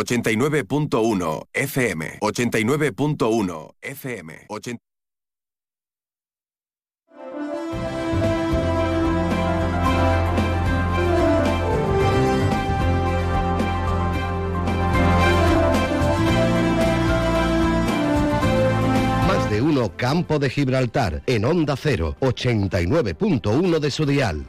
89.1 FM. 89.1 FM. Más de uno Campo de Gibraltar en Onda 0, 89.1 de su dial.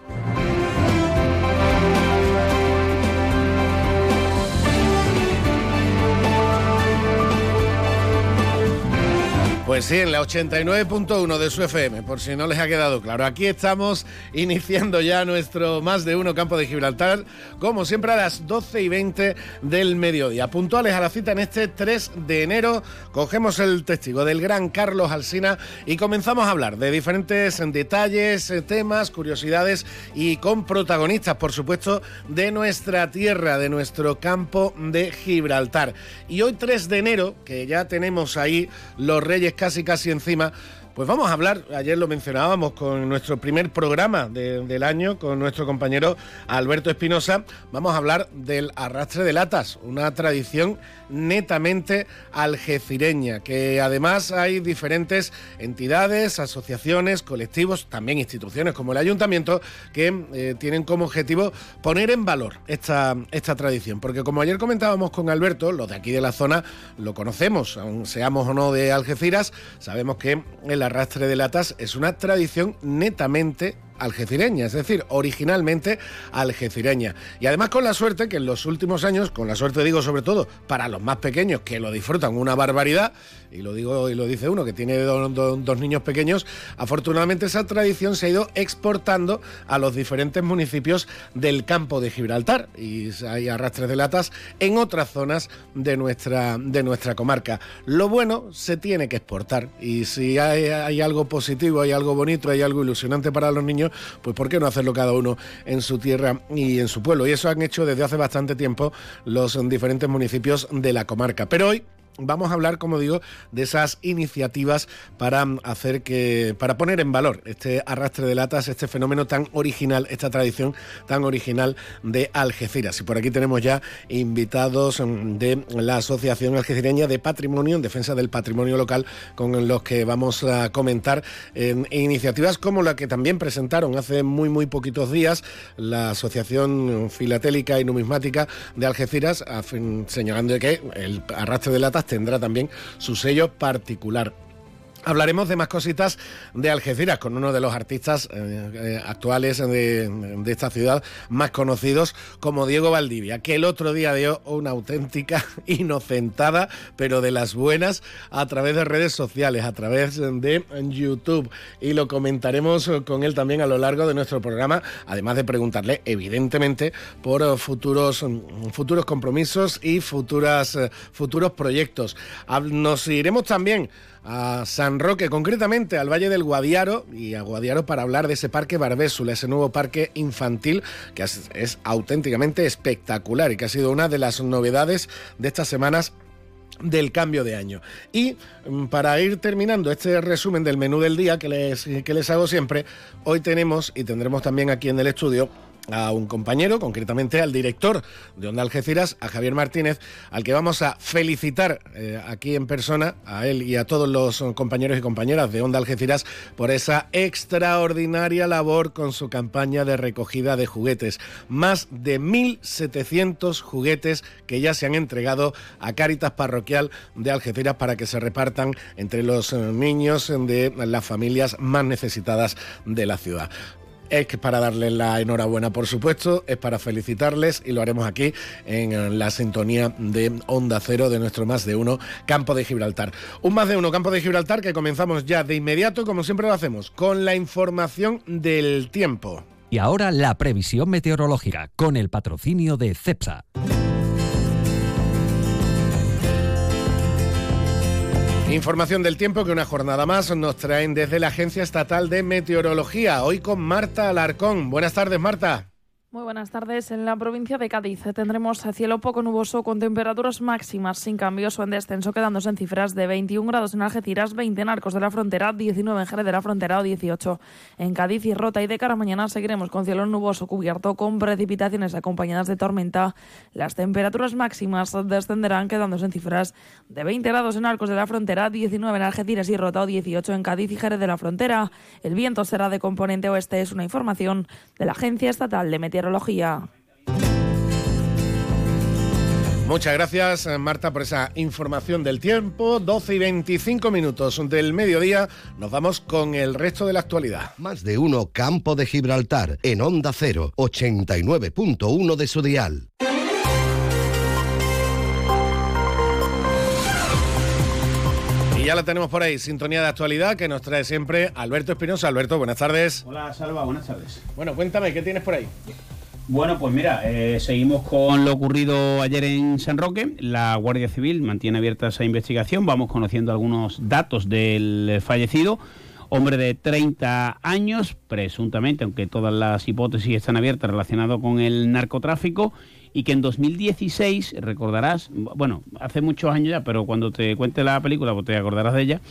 Pues sí, en la 89.1 de su FM, por si no les ha quedado claro. Aquí estamos iniciando ya nuestro más de uno campo de Gibraltar, como siempre a las 12 y 20 del mediodía. Puntuales a la cita en este 3 de enero, cogemos el testigo del gran Carlos Alsina y comenzamos a hablar de diferentes detalles, temas, curiosidades y con protagonistas, por supuesto, de nuestra tierra, de nuestro campo de Gibraltar. Y hoy 3 de enero, que ya tenemos ahí los Reyes casi casi encima, pues vamos a hablar, ayer lo mencionábamos con nuestro primer programa del año, con nuestro compañero Alberto Espinosa, vamos a hablar del arrastre de latas, una tradición netamente algecireña, que además hay diferentes entidades, asociaciones, colectivos, también instituciones como el ayuntamiento, que eh, tienen como objetivo poner en valor esta, esta tradición, porque como ayer comentábamos con Alberto, los de aquí de la zona lo conocemos, seamos o no de Algeciras, sabemos que el el arrastre de latas es una tradición netamente algecireña, es decir, originalmente algecireña. Y además con la suerte que en los últimos años, con la suerte digo sobre todo para los más pequeños que lo disfrutan una barbaridad, y lo digo y lo dice uno que tiene dos niños pequeños, afortunadamente esa tradición se ha ido exportando a los diferentes municipios del campo de Gibraltar y hay arrastres de latas en otras zonas de nuestra, de nuestra comarca. Lo bueno se tiene que exportar y si hay, hay algo positivo, hay algo bonito, hay algo ilusionante para los niños, pues ¿por qué no hacerlo cada uno en su tierra y en su pueblo? Y eso han hecho desde hace bastante tiempo los diferentes municipios de la comarca. Pero hoy vamos a hablar, como digo, de esas iniciativas para hacer que, para poner en valor este arrastre de latas, este fenómeno tan original, esta tradición tan original de Algeciras. Y por aquí tenemos ya invitados de la Asociación Algecireña de Patrimonio en defensa del patrimonio local, con los que vamos a comentar iniciativas como la que también presentaron hace muy muy poquitos días la Asociación Filatélica y Numismática de Algeciras, señalando que el arrastre de latas tendrá también su sello particular. Hablaremos de más cositas de Algeciras con uno de los artistas eh, eh, actuales de, esta ciudad más conocidos como Diego Valdivia, que el otro día dio una auténtica inocentada, pero de las buenas, a través de redes sociales, a través de YouTube. Y lo comentaremos con él también a lo largo de nuestro programa, además de preguntarle, evidentemente, por futuros, futuros compromisos y futuras, futuros proyectos. Nos iremos también a San Roque, concretamente al Valle del Guadiaro y a Guadiaro para hablar de ese parque Barbésula, ese nuevo parque infantil que es, auténticamente espectacular y que ha sido una de las novedades de estas semanas del cambio de año. Y mm, para ir terminando este resumen del menú del día que les, que les hago siempre, hoy tenemos y tendremos también aquí en el estudio a un compañero, concretamente al director de Onda Algeciras, a Javier Martínez, al que vamos a felicitar eh, aquí en persona, a él y a todos los compañeros y compañeras de Onda Algeciras, por esa extraordinaria labor con su campaña de recogida de juguetes. Más de 1.700 juguetes que ya se han entregado a Cáritas Parroquial de Algeciras para que se repartan entre los eh, niños de las familias más necesitadas de la ciudad es para darles la enhorabuena, por supuesto, es para felicitarles y lo haremos aquí en la sintonía de Onda Cero de nuestro Más de Uno Campo de Gibraltar. Un Más de Uno Campo de Gibraltar que comenzamos ya de inmediato, como siempre lo hacemos, con la información del tiempo. Y ahora la previsión meteorológica con el patrocinio de CEPSA. Información del tiempo que una jornada más nos traen desde la Agencia Estatal de Meteorología, hoy con Marta Alarcón. Buenas tardes, Marta. Muy buenas tardes. En la provincia de Cádiz tendremos cielo poco nuboso con temperaturas máximas sin cambios o en descenso, quedándose en cifras de 21 grados en Algeciras, 20 en Arcos de la Frontera, 19 en Jerez de la Frontera o 18 en Cádiz y Rota. Y de cara a mañana seguiremos con cielo nuboso cubierto con precipitaciones acompañadas de tormenta. Las temperaturas máximas descenderán, quedándose en cifras de 20 grados en Arcos de la Frontera, 19 en Algeciras y Rota o 18 en Cádiz y Jerez de la Frontera. El viento será de componente oeste, es una información de la Agencia Estatal de Meteorología Muchas gracias, Marta, por esa información del tiempo. 12 y 25 minutos del mediodía. Nos vamos con el resto de la actualidad. Más de uno Campo de Gibraltar en Onda 0, 89.1 de su dial. Ya la tenemos por ahí, sintonía de actualidad que nos trae siempre Alberto Espinosa. Alberto, buenas tardes. Hola, Salva, buenas tardes. Bueno, cuéntame, ¿qué tienes por ahí? Bueno, pues mira, eh, seguimos con lo ocurrido ayer en San Roque. La Guardia Civil mantiene abierta esa investigación. Vamos conociendo algunos datos del fallecido. Hombre de 30 años, presuntamente, aunque todas las hipótesis están abiertas relacionado con el narcotráfico y que en 2016, recordarás, bueno, hace muchos años ya, pero cuando te cuente la película, pues te acordarás de ella,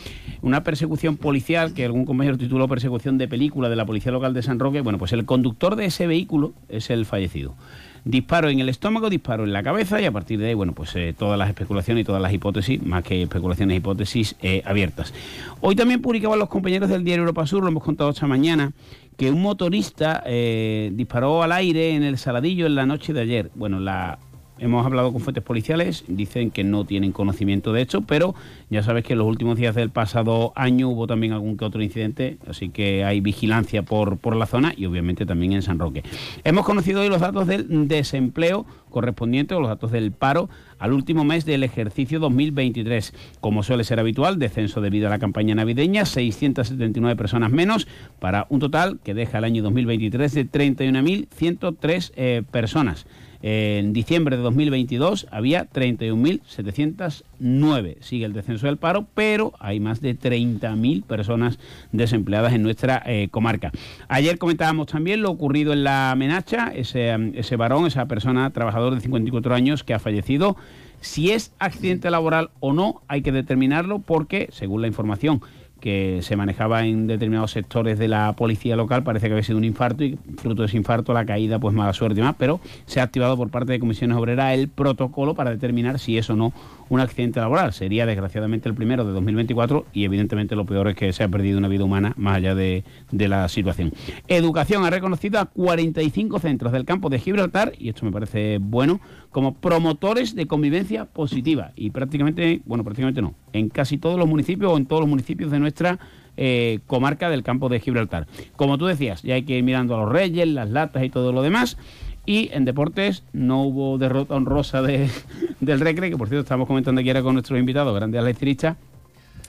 una persecución policial, que algún compañero tituló persecución de película de la Policía Local de San Roque, bueno, pues el conductor de ese vehículo es el fallecido disparo en el estómago, disparo en la cabeza y a partir de ahí, bueno, pues eh, todas las especulaciones y todas las hipótesis, más que especulaciones, hipótesis eh, abiertas. Hoy también publicaban los compañeros del diario Europa Sur, lo hemos contado esta mañana, que un motorista eh, disparó al aire en el Saladillo en la noche de ayer. Bueno, la hemos hablado con fuentes policiales, dicen que no tienen conocimiento de hecho, pero ya sabes que en los últimos días del pasado año hubo también algún que otro incidente, así que hay vigilancia por, por la zona y obviamente también en San Roque. Hemos conocido hoy los datos del desempleo correspondiente o los datos del paro al último mes del ejercicio 2023. Como suele ser habitual, descenso debido a la campaña navideña, 679 personas menos, para un total que deja el año 2023 de 31.103 eh, personas. En diciembre de 2022 había 31.709. Sigue el descenso del paro, pero hay más de 30.000 personas desempleadas en nuestra eh, comarca. Ayer comentábamos también lo ocurrido en la Menacha, ese, ese varón, esa persona, trabajador de 54 años que ha fallecido. Si es accidente laboral o no, hay que determinarlo porque, según la información que se manejaba en determinados sectores de la policía local, parece que había sido un infarto y fruto de ese infarto la caída, pues mala suerte y más, pero se ha activado por parte de comisiones obreras el protocolo para determinar si es o no un accidente laboral. Sería desgraciadamente el primero de 2024 y evidentemente lo peor es que se ha perdido una vida humana más allá de, de la situación. Educación ha reconocido a 45 centros del campo de Gibraltar, y esto me parece bueno, como promotores de convivencia positiva. Y prácticamente, bueno, prácticamente no, en casi todos los municipios o en todos los municipios de nuestra eh, comarca del campo de Gibraltar. Como tú decías, ya hay que ir mirando a los reyes, las latas y todo lo demás. Y en deportes no hubo derrota honrosa de, del Recre, que por cierto estamos comentando aquí ahora con nuestros invitados, grandes Lectricha,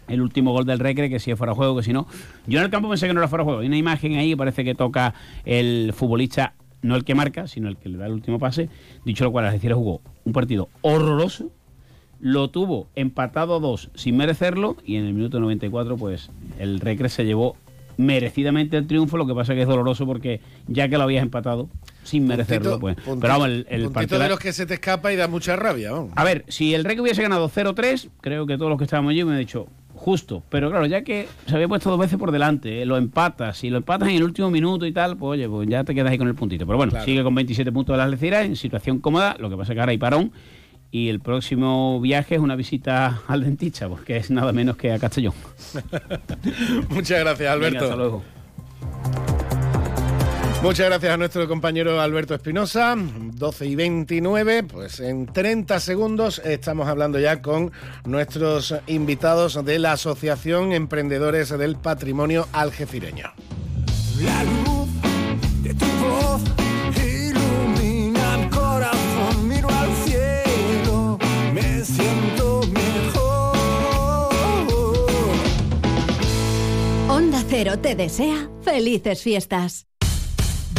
el último gol del Recre, que si es fuera juego, que si no. Yo en el campo pensé que no era fuera juego. Hay una imagen ahí que parece que toca el futbolista, no el que marca, sino el que le da el último pase. Dicho lo cual, es decir, jugó un partido horroroso, lo tuvo empatado a dos sin merecerlo y en el minuto 94 pues el Recre se llevó merecidamente el triunfo, lo que pasa que es doloroso porque ya que lo habías empatado sin merecerlo, pues. Puntito, pero vamos, el, el partido de los que se te escapa y da mucha rabia. Vamos. A ver, si el Rey hubiese ganado 0-3, creo que todos los que estábamos allí me han dicho justo. Pero claro, ya que se había puesto dos veces por delante, eh, lo empatas, si lo empatas en el último minuto y tal, pues oye, pues ya te quedas ahí con el puntito. Pero bueno, Claro. sigue con 27 puntos de las leceras, en situación cómoda, lo que pasa que ahora hay parón. Y el próximo viaje es una visita al dentista, porque es nada menos que a Castellón. Muchas gracias, Alberto. Venga, hasta luego. Muchas gracias a nuestro compañero Alberto Espinosa. 12 y 29, pues en 30 segundos estamos hablando ya con nuestros invitados de la Asociación Emprendedores del Patrimonio Algecireño. La luz de tu voz ilumina mi corazón, miro al cielo, me siento mejor. Onda Cero te desea felices fiestas.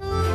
Bye.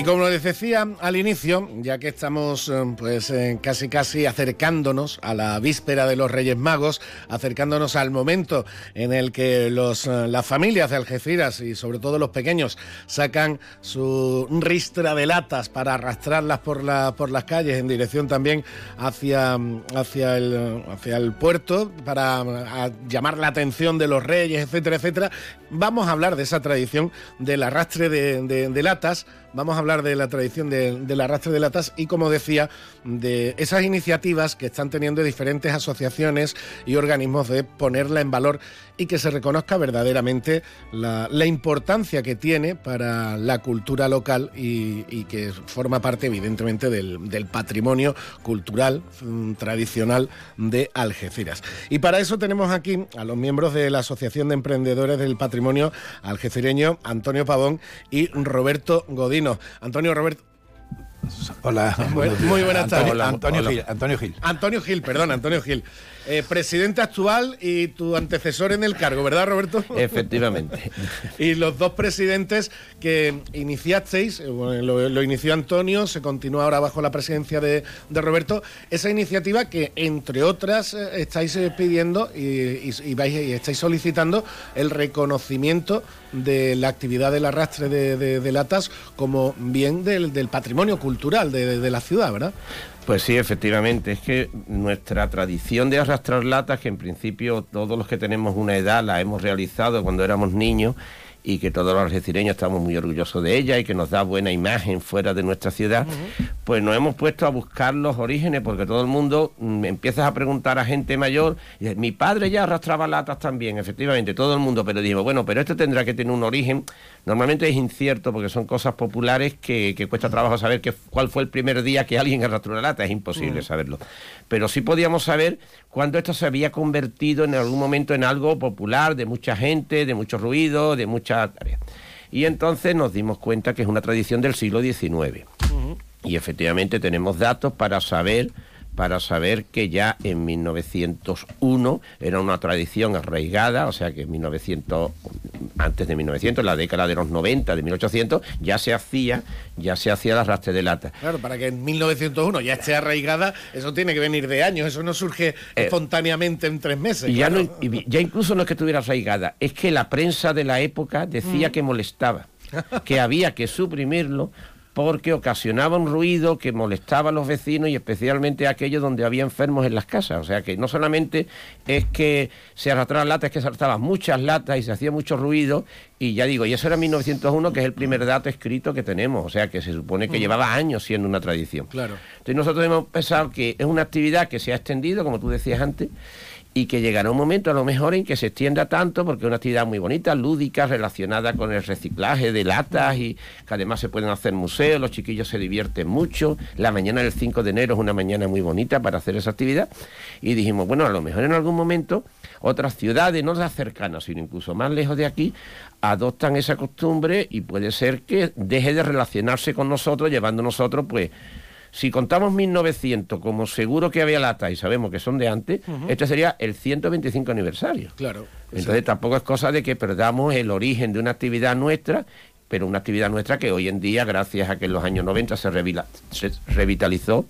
Y como les decía al inicio, ya que estamos eh, pues eh, casi casi acercándonos a la víspera de los Reyes Magos, acercándonos al momento en el que los, eh, las familias de Algeciras y sobre todo los pequeños sacan su ristra de latas para arrastrarlas por, la, por las calles en dirección también hacia, hacia, el, hacia el puerto para llamar la atención de los reyes, etcétera, etcétera, vamos a hablar de esa tradición del arrastre de- de latas vamos a hablar de la tradición de- del arrastre de latas y, como decía, de esas iniciativas que están teniendo diferentes asociaciones y organismos de ponerla en valor y que se reconozca verdaderamente la, la importancia que tiene para la cultura local y, y que forma parte, evidentemente, del, del patrimonio cultural mm, tradicional de Algeciras. Y para eso tenemos aquí a los miembros de la Asociación de Emprendedores del Patrimonio Algecireño, Antonio Pavón y Roberto Godino. Antonio Roberto. Hola. Muy buenas tardes. Hola, Antonio Gil. Antonio Gil. Antonio Gil, perdón, Antonio Gil. Eh, presidente actual y tu antecesor en el cargo, ¿verdad, Roberto? Efectivamente. Y los dos presidentes que iniciasteis, eh, bueno, lo, lo inició Antonio, se continúa ahora bajo la presidencia de, de Roberto, esa iniciativa que, entre otras, eh, estáis pidiendo y, y- y vais, y estáis solicitando el reconocimiento de la actividad del arrastre de, de- de latas como bien del, del patrimonio cultural de la ciudad, ¿verdad? Pues sí, efectivamente. Es que nuestra tradición de arrastrar latas, que en principio todos los que tenemos una edad la hemos realizado cuando éramos niños y que todos los algecireños estamos muy orgullosos de ella y que nos da buena imagen fuera de nuestra ciudad, pues nos hemos puesto a buscar los orígenes porque todo el mundo mm, empiezas a preguntar a gente mayor y dice, mi padre ya arrastraba latas también, efectivamente, todo el mundo, pero digo, bueno, pero esto tendrá que tener un origen, normalmente es incierto porque son cosas populares que, que cuesta trabajo saber que, cuál fue el primer día que alguien arrastró una lata, es imposible Mm. saberlo, pero sí podíamos saber cuándo esto se había convertido en algún momento en algo popular, de mucha gente, de mucho ruido, de mucha Y entonces nos dimos cuenta que es una tradición del siglo XIX. Y efectivamente tenemos datos para saber para saber que ya en 1901 era una tradición arraigada, o sea que en 1900 antes de 1900, en la década de los 90, de 1800, ya se hacía, ya se hacía el arrastre de lata. Claro, para que en 1901 ya esté arraigada, eso tiene que venir de años, eso no surge espontáneamente en tres meses. Y ya, claro. no- y ya incluso no es que estuviera arraigada, es que la prensa de la época decía Mm. que molestaba, que había que suprimirlo porque ocasionaba un ruido que molestaba a los vecinos y especialmente a aquellos donde había enfermos en las casas. O sea que no solamente es que se arrastraban latas, es que se arrastraban muchas latas y se hacía mucho ruido. Y ya digo, y eso era 1901, que es el primer dato escrito que tenemos. O sea que se supone que Mm. llevaba años siendo una tradición. Claro. Entonces nosotros hemos pensado que es una actividad que se ha extendido, como tú decías antes, y que llegará un momento a lo mejor en que se extienda tanto, porque es una actividad muy bonita, lúdica, relacionada con el reciclaje de latas y que además se pueden hacer museos, los chiquillos se divierten mucho. La mañana del 5 de enero es una mañana muy bonita para hacer esa actividad. Y dijimos, bueno, a lo mejor en algún momento otras ciudades, no las cercanas, sino incluso más lejos de aquí, adoptan esa costumbre y puede ser que deje de relacionarse con nosotros, llevando nosotros, pues, si contamos 1900 como seguro que había lata y sabemos que son de antes, Ujú. este sería el 125 aniversario. Claro. Entonces tampoco es cosa de que perdamos el origen de una actividad nuestra, pero una actividad nuestra que hoy en día, gracias a que en los años 90 se, revila- se revitalizó,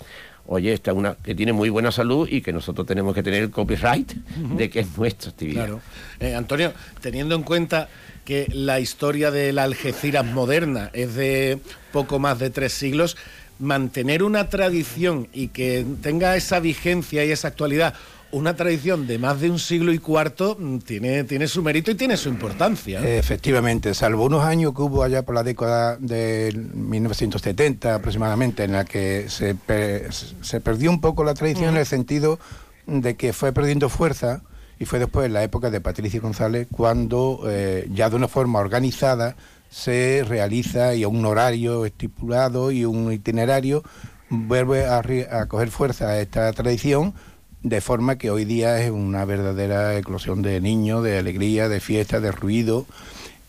oye, esta es una que tiene muy buena salud y que nosotros tenemos que tener el copyright de que es nuestra actividad. Claro. Eh, Antonio, teniendo en cuenta que la historia de la Algeciras moderna es de poco más de tres siglos, mantener una tradición y que tenga esa vigencia y esa actualidad, una tradición de más de un siglo y cuarto, mm, tiene, tiene su mérito y tiene su importancia. ¿no? Efectivamente, salvo unos años que hubo allá por la década de 1970 aproximadamente, en la que se, se perdió un poco la tradición en el sentido de que fue perdiendo fuerza y fue después en la época de Patricia González cuando eh, ya de una forma organizada se realiza y a un horario estipulado y un itinerario vuelve a, a coger fuerza esta tradición de forma que hoy día es una verdadera eclosión de niños, de alegría, de fiesta, de ruido.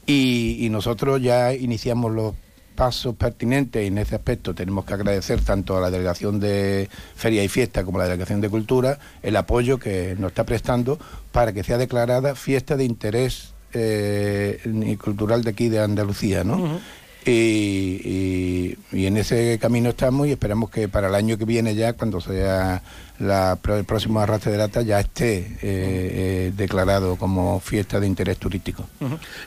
Y, y nosotros ya iniciamos los pasos pertinentes y en ese aspecto tenemos que agradecer tanto a la Delegación de Feria y Fiesta como a la Delegación de Cultura el apoyo que nos está prestando para que sea declarada fiesta de interés eh, y cultural de aquí de Andalucía, ¿no? Y, y- y en ese camino estamos y esperamos que para el año que viene ya, cuando sea la, el próximo arrastre de lata, ya esté eh, eh, declarado como fiesta de interés turístico.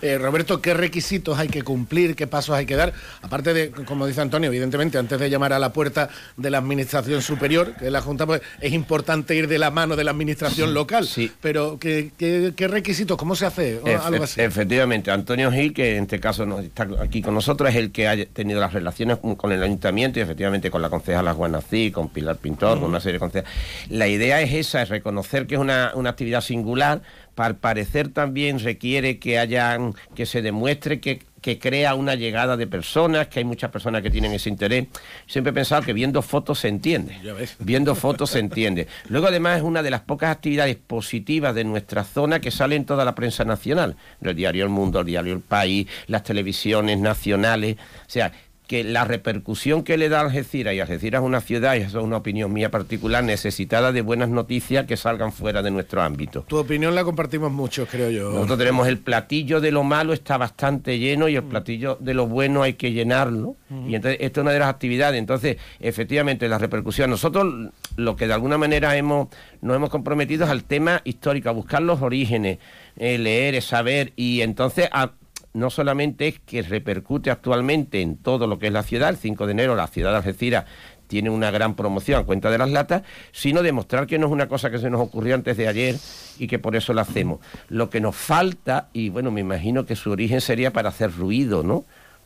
Eh, Roberto, ¿qué requisitos hay que cumplir? ¿Qué pasos hay que dar? Aparte de, como dice Antonio, evidentemente, antes de llamar a la puerta de la Administración Superior, que es la Junta, pues, es importante ir de la mano de la Administración local. Pero, ¿qué, qué, qué requisitos? ¿Cómo se hace? O Efe- algo así. Efectivamente, Antonio Gil, que en este caso no está aquí con nosotros, es el que ha tenido las relaciones con el ayuntamiento y efectivamente con la concejala Guanací, con Pilar Pintor, con una serie de concejales. La idea es esa, es reconocer que es una, una actividad singular, para al parecer también requiere que hayan, que se demuestre que que crea una llegada de personas, que hay muchas personas que tienen ese interés. Siempre he pensado que viendo fotos se entiende. Ya ves. Viendo fotos se entiende. Luego, además, es una de las pocas actividades positivas de nuestra zona que sale en toda la prensa nacional. El diario El Mundo, el diario El País, las televisiones nacionales. O sea, que la repercusión que le da Algeciras, y Algeciras es una ciudad, y eso es una opinión mía particular, necesitada de buenas noticias que salgan fuera de nuestro ámbito. Tu opinión la compartimos muchos, creo yo. Nosotros tenemos el platillo de lo malo está bastante lleno y el platillo de lo bueno hay que llenarlo. Y entonces esto es una de las actividades. Entonces, efectivamente, la repercusión. Nosotros lo que de alguna manera hemos nos hemos comprometido es al tema histórico, a buscar los orígenes, eh, leer, saber y entonces a- no solamente es que repercute actualmente en todo lo que es la ciudad, el 5 de enero la ciudad de Algeciras tiene una gran promoción a cuenta de las latas, sino demostrar que no es una cosa que se nos ocurrió antes de ayer y que por eso la hacemos. Lo que nos falta, y bueno, me imagino que su origen sería para hacer ruido, ¿no?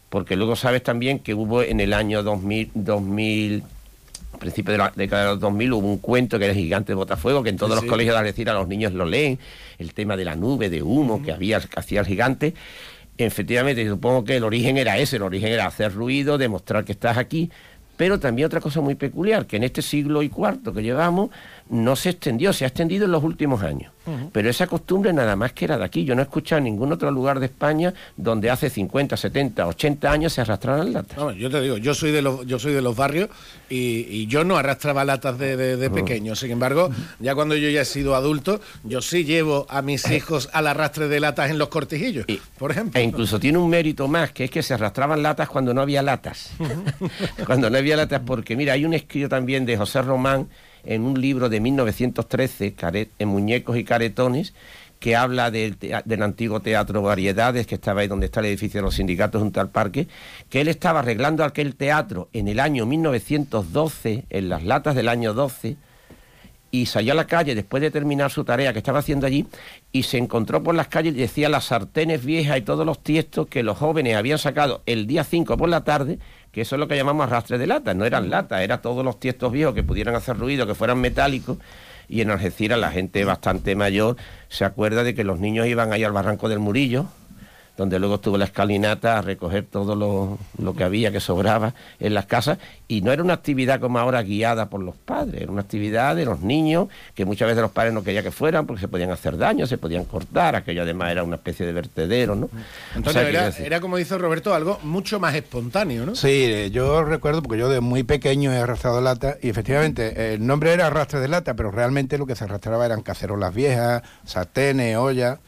Porque luego sabes también que hubo en el año 2000, 2000 a principios de la década de los 2000 hubo un cuento que era el gigante de Botafuego, que en todos Sí, los sí. colegios de Algeciras los niños lo leen, el tema de la nube, de humo que había, que hacía el gigante. Efectivamente, supongo que el origen era ese, el origen era hacer ruido, demostrar que estás aquí, pero también otra cosa muy peculiar, que en este siglo y cuarto que llevamos no se extendió, se ha extendido en los últimos años. Pero esa costumbre nada más que era de aquí. Yo no he escuchado en ningún otro lugar de España donde hace 50, 70, 80 años se arrastraran latas. Yo te digo, yo soy de los, yo soy de los barrios y, y yo no arrastraba latas de, de- de pequeño. Sin embargo, ya cuando yo ya he sido adulto, yo sí llevo a mis hijos al arrastre de latas en los cortijillos, por ejemplo. E incluso tiene un mérito más, que es que se arrastraban latas cuando no había latas. cuando no había latas, porque mira, hay un escrito también de José Román en un libro de 1913, Care- en Muñecos y Caretones, que habla del, del antiguo teatro Variedades, que estaba ahí donde está el edificio de los sindicatos junto al parque, que él estaba arreglando aquel teatro en el año 1912, en las latas del año 12, y salió a la calle después de terminar su tarea que estaba haciendo allí y se encontró por las calles y decía las sartenes viejas y todos los tiestos que los jóvenes habían sacado el día 5 por la tarde, que eso es lo que llamamos arrastre de latas, no eran latas, eran todos los tiestos viejos que pudieran hacer ruido, que fueran metálicos. Y en Algeciras la gente bastante mayor se acuerda de que los niños iban ahí al barranco del Murillo, donde luego estuvo la escalinata a recoger todo lo, lo que había que sobraba en las casas y no era una actividad como ahora guiada por los padres, era una actividad de los niños que muchas veces los padres no querían que fueran porque se podían hacer daño, se podían cortar, aquello además era una especie de vertedero, ¿no? Antonio, O sea, quiero era, era, como dice Roberto, algo mucho más espontáneo, ¿no? Sí, eh, yo recuerdo porque yo de muy pequeño he arrastrado lata y efectivamente eh, el nombre era arrastre de lata, pero realmente lo que se arrastraba eran cacerolas viejas, sartenes, ollas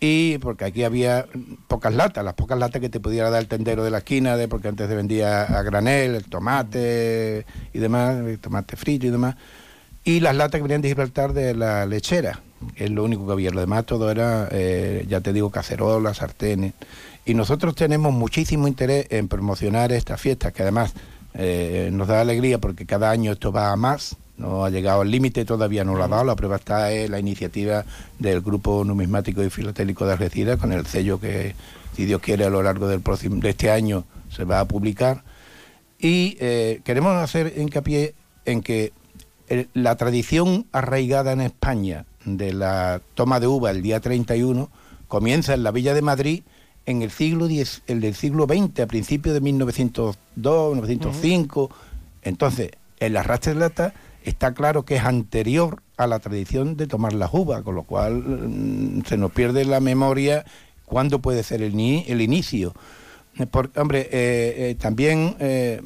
y porque aquí había pocas latas, las pocas latas que te pudiera dar el tendero de la esquina, de porque antes se vendía a granel, el tomate y demás, el tomate frito y demás, y las latas que venían de Gibraltar de la lechera, que es lo único que había, lo demás todo era, eh, ya te digo, cacerolas, sartenes. Y nosotros tenemos muchísimo interés en promocionar estas fiestas, que además eh, nos da alegría porque cada año esto va a más, no ha llegado al límite, todavía no lo ha dado, la prueba está en la iniciativa del Grupo Numismático y Filatélico de Algeciras, con el sello que, si Dios quiere, a lo largo del próximo, de este año se va a publicar. Y eh, queremos hacer hincapié en que el- la tradición arraigada en España de la toma de uva el día 31 comienza en la Villa de Madrid en el siglo X, el del siglo XX, a principios de 1902, 1905. Entonces, el arrastre de lata está claro que es anterior a la tradición de tomar la uva, con lo cual mm, se nos pierde la memoria cuándo puede ser el, ni- el inicio. Hombre, eh, eh, también eh,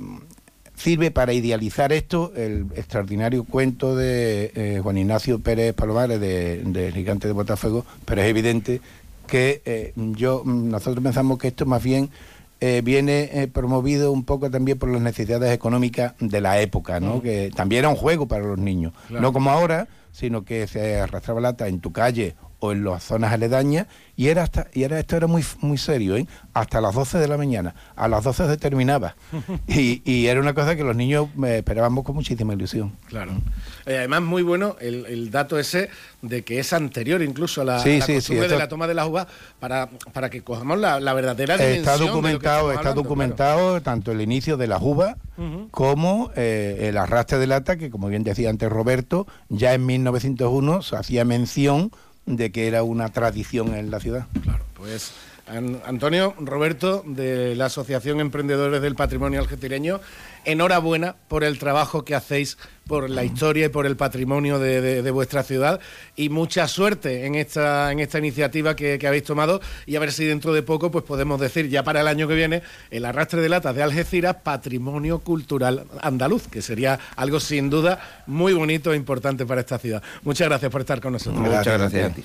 sirve para idealizar esto el extraordinario cuento de Juan Ignacio Pérez Palomares de, de Gigante de Botafuego, pero es evidente que yo nosotros pensamos que esto más bien eh, viene eh, promovido un poco también por las necesidades económicas de la época, ¿no? Que también era un juego para los niños, Claro. no como ahora, sino que se arrastraba lata en tu calle o en las zonas aledañas y era hasta y era esto era muy muy serio, ¿eh? Hasta las 12 de la mañana, a las 12 se terminaba. y, y era una cosa que los niños eh, esperábamos con muchísima ilusión. Claro. Eh, además, muy bueno el, el dato ese de que es anterior incluso a la, Sí, a la sí, sí, costumbre esto- de la toma de las uvas para, para que cojamos la, la verdadera dimensión. Está de lo que documentado, está hablando, documentado tanto el inicio de las uvas como eh, el arrastre de lata, que como bien decía antes Roberto, ya en 1901 se hacía mención de que era una tradición en la ciudad. Pues Antonio, Roberto, de la Asociación Emprendedores del Patrimonio Algecireño, enhorabuena por el trabajo que hacéis por la historia y por el patrimonio de, de- de vuestra ciudad y mucha suerte en esta, en esta iniciativa que, que habéis tomado y a ver si dentro de poco pues podemos decir ya para el año que viene el arrastre de latas de Algeciras Patrimonio Cultural Andaluz, que sería algo sin duda muy bonito e importante para esta ciudad. Muchas gracias por estar con nosotros. Muchas gracias a ti.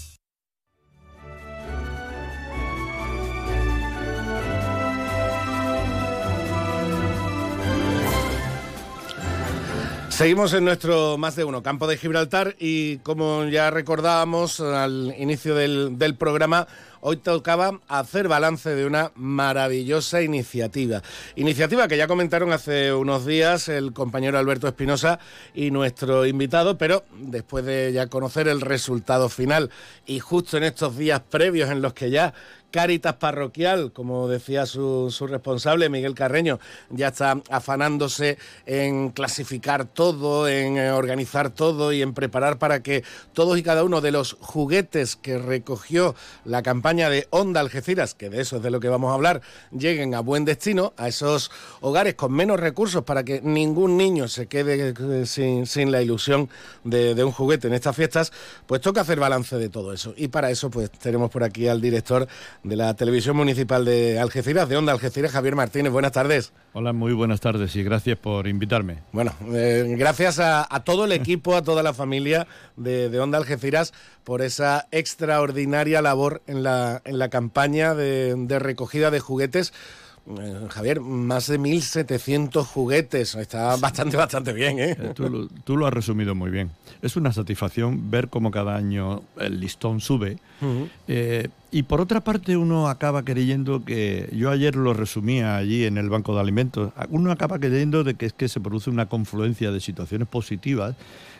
Seguimos en nuestro más de uno campo de Gibraltar y como ya recordábamos al inicio del, programa, hoy tocaba hacer balance de una maravillosa iniciativa. Iniciativa que ya comentaron hace unos días el compañero Alberto Espinosa y nuestro invitado, pero después de ya conocer el resultado final y justo en estos días previos en los que ya Cáritas Parroquial, como decía su, su responsable, Miguel Carreño, ya está afanándose en clasificar todo, en eh, organizar todo y en preparar para que todos y cada uno de los juguetes que recogió la campaña de Onda Algeciras, que de eso es de lo que vamos a hablar, lleguen a buen destino, a esos hogares con menos recursos para que ningún niño se quede eh, sin, sin la ilusión de, de un juguete en estas fiestas, pues toca hacer balance de todo eso. Y para eso pues tenemos por aquí al director de la Televisión Municipal de Algeciras, de Onda Algeciras, Javier Martínez. Buenas tardes. Hola, muy buenas tardes y gracias por invitarme. Bueno, eh, gracias a, a todo el equipo, a toda la familia de, de Onda Algeciras por esa extraordinaria labor en la, en la campaña de, de recogida de juguetes. Eh, Javier, más de 1.700 juguetes. Está bastante, bastante bien, ¿eh? Eh, Tú, lo- tú lo has resumido muy bien. Es una satisfacción ver cómo cada año el listón sube. Eh, y por otra parte uno acaba creyendo que, yo ayer lo resumía allí en el Banco de Alimentos, uno acaba creyendo de que es que se produce una confluencia de situaciones positivas,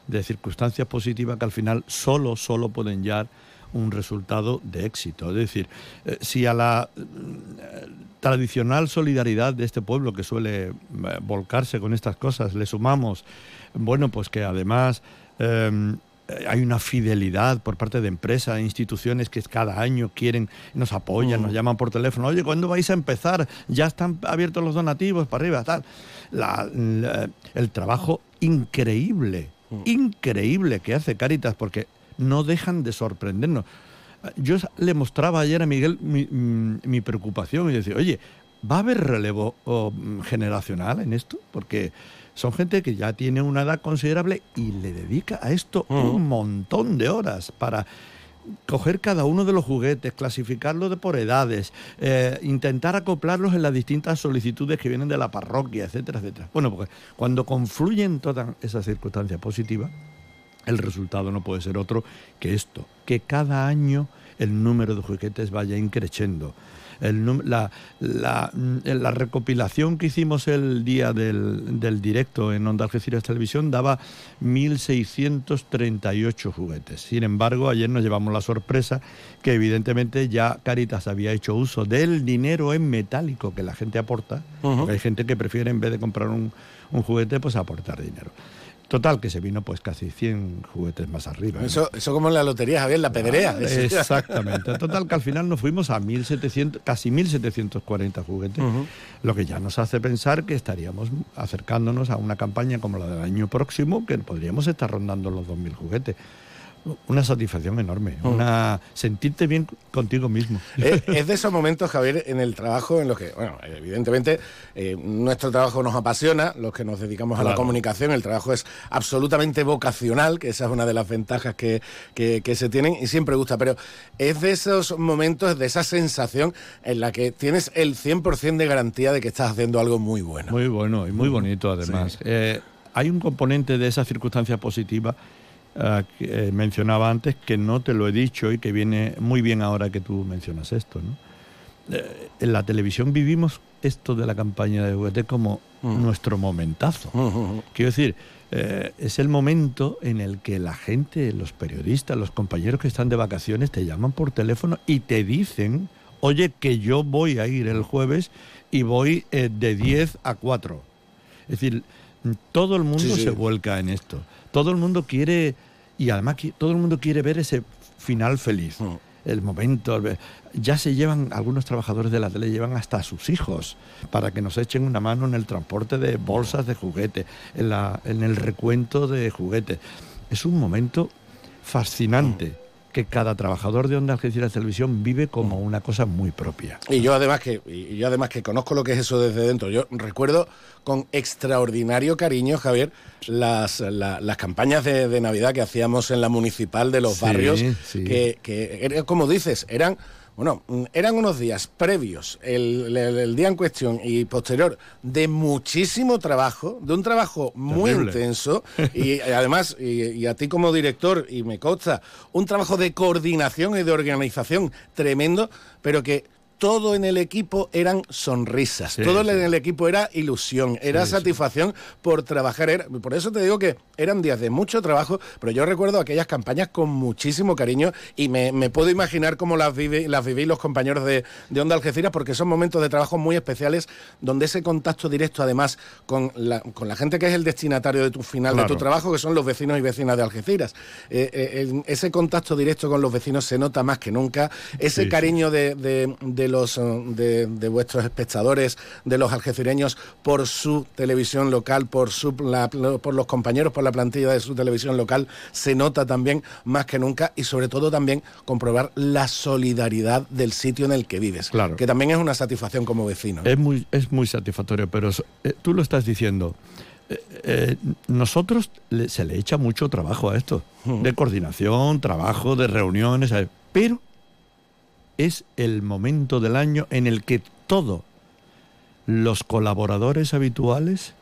de circunstancias positivas que al final solo, solo pueden dar un resultado de éxito. Es decir, eh, si a la eh, tradicional solidaridad de este pueblo que suele eh, volcarse con estas cosas le sumamos, bueno, pues que además eh, hay una fidelidad por parte de empresas e instituciones que cada año quieren, nos apoyan, Mm. nos llaman por teléfono, oye, ¿cuándo vais a empezar? Ya están abiertos los donativos para arriba, tal. La- la- el trabajo increíble, increíble que hace Caritas, porque no dejan de sorprendernos. Yo le mostraba ayer a Miguel mi, mm, mi preocupación y decía, oye, ¿va a haber relevo oh, mm, generacional en esto? Porque son gente que ya tiene una edad considerable y le dedica a esto un montón de horas para coger cada uno de los juguetes, clasificarlos de por edades, eh, intentar acoplarlos en las distintas solicitudes que vienen de la parroquia, etcétera, etcétera. Bueno, porque cuando confluyen todas esas circunstancias positivas, el resultado no puede ser otro que esto, que cada año el número de juguetes vaya increciendo. el num- la, la, mm, la recopilación que hicimos el día del, del directo en Onda Algeciras Televisión daba 1.638 juguetes. Sin embargo, ayer nos llevamos la sorpresa que evidentemente ya Caritas había hecho uso del dinero en metálico que la gente aporta. Porque hay gente que prefiere en vez de comprar un, un juguete, pues aportar dinero. Total, que se vino pues casi 100 juguetes más arriba. ¿no? Eso, eso como en la lotería, Javier, la pedrea. Ah, Exactamente. Total, que al final nos fuimos a 1.700, casi 1.740 juguetes, Ujú. lo que ya nos hace pensar que estaríamos acercándonos a una campaña como la del año próximo, que podríamos estar rondando los 2.000 juguetes. Una satisfacción enorme, Mm. una sentirte bien contigo mismo. Es, es de esos momentos, Javier, en el trabajo en los que, bueno, evidentemente eh, nuestro trabajo nos apasiona, los que nos dedicamos a la comunicación, el trabajo es absolutamente vocacional, que esa es una de las ventajas que, que- que se tienen y siempre gusta, pero es de esos momentos, de esa sensación en la que tienes el 100% de garantía de que estás haciendo algo muy bueno. Muy bueno y muy bonito además. Eh, hay un componente de esa circunstancia positiva que eh, mencionaba antes que no te lo he dicho y que viene muy bien ahora que tú mencionas esto. ¿no? Eh, en la televisión vivimos esto de la campaña de juguete como Mm. nuestro momentazo. Quiero decir, eh, es el momento en el que la gente, los periodistas, los compañeros que están de vacaciones te llaman por teléfono y te dicen, oye, que yo voy a ir el jueves y voy eh, de 10 a 4. Es decir, mm, todo el mundo Sí, sí. se vuelca en esto. Todo el mundo quiere, y además todo el mundo quiere ver ese final feliz. Mm. El momento, ya se llevan, algunos trabajadores de la tele llevan hasta a sus hijos para que nos echen una mano en el transporte de bolsas de juguete, en, la, en el recuento de juguetes. Es un momento fascinante que cada trabajador de Onda Algeciras Televisión vive como una cosa muy propia. Y yo además que y yo además que conozco lo que es eso desde dentro. Yo recuerdo con extraordinario cariño, Javier, las, la- las campañas de, de Navidad que hacíamos en la municipal de los Sí, barrios, sí. que, que como dices, eran bueno, mm, eran unos días previos, el, el- el día en cuestión y posterior, de muchísimo trabajo, de un trabajo muy Terrible. intenso y además, y, y a ti como director, y me consta, un trabajo de coordinación y de organización tremendo, pero que todo en el equipo eran sonrisas, Sí, todo sí. en el equipo era ilusión, era Sí, satisfacción por trabajar. Era- por eso te digo que eran días de mucho trabajo, pero yo recuerdo aquellas campañas con muchísimo cariño y me, me puedo imaginar cómo las, vive, las viví los compañeros de, de Onda Algeciras, porque son momentos de trabajo muy especiales donde ese contacto directo, además, con la, con la gente que es el destinatario de tu final, de tu trabajo, que son los vecinos y vecinas de Algeciras. Eh, eh, ese contacto directo con los vecinos se nota más que nunca. Ese cariño de, de- de los, eh, de, de vuestros espectadores, de los algecireños, por su televisión local, por, su, la- por los compañeros, por la plantilla de su televisión local, se nota también más que nunca y sobre todo también comprobar la solidaridad del sitio en el que vives, Claro. que también es una satisfacción como vecino. Es muy, es muy satisfactorio, pero eh, tú lo estás diciendo. Eh, eh, nosotros le- se le echa mucho trabajo a esto, de coordinación, trabajo, de reuniones, pero es el momento del año en el que todos los colaboradores habituales,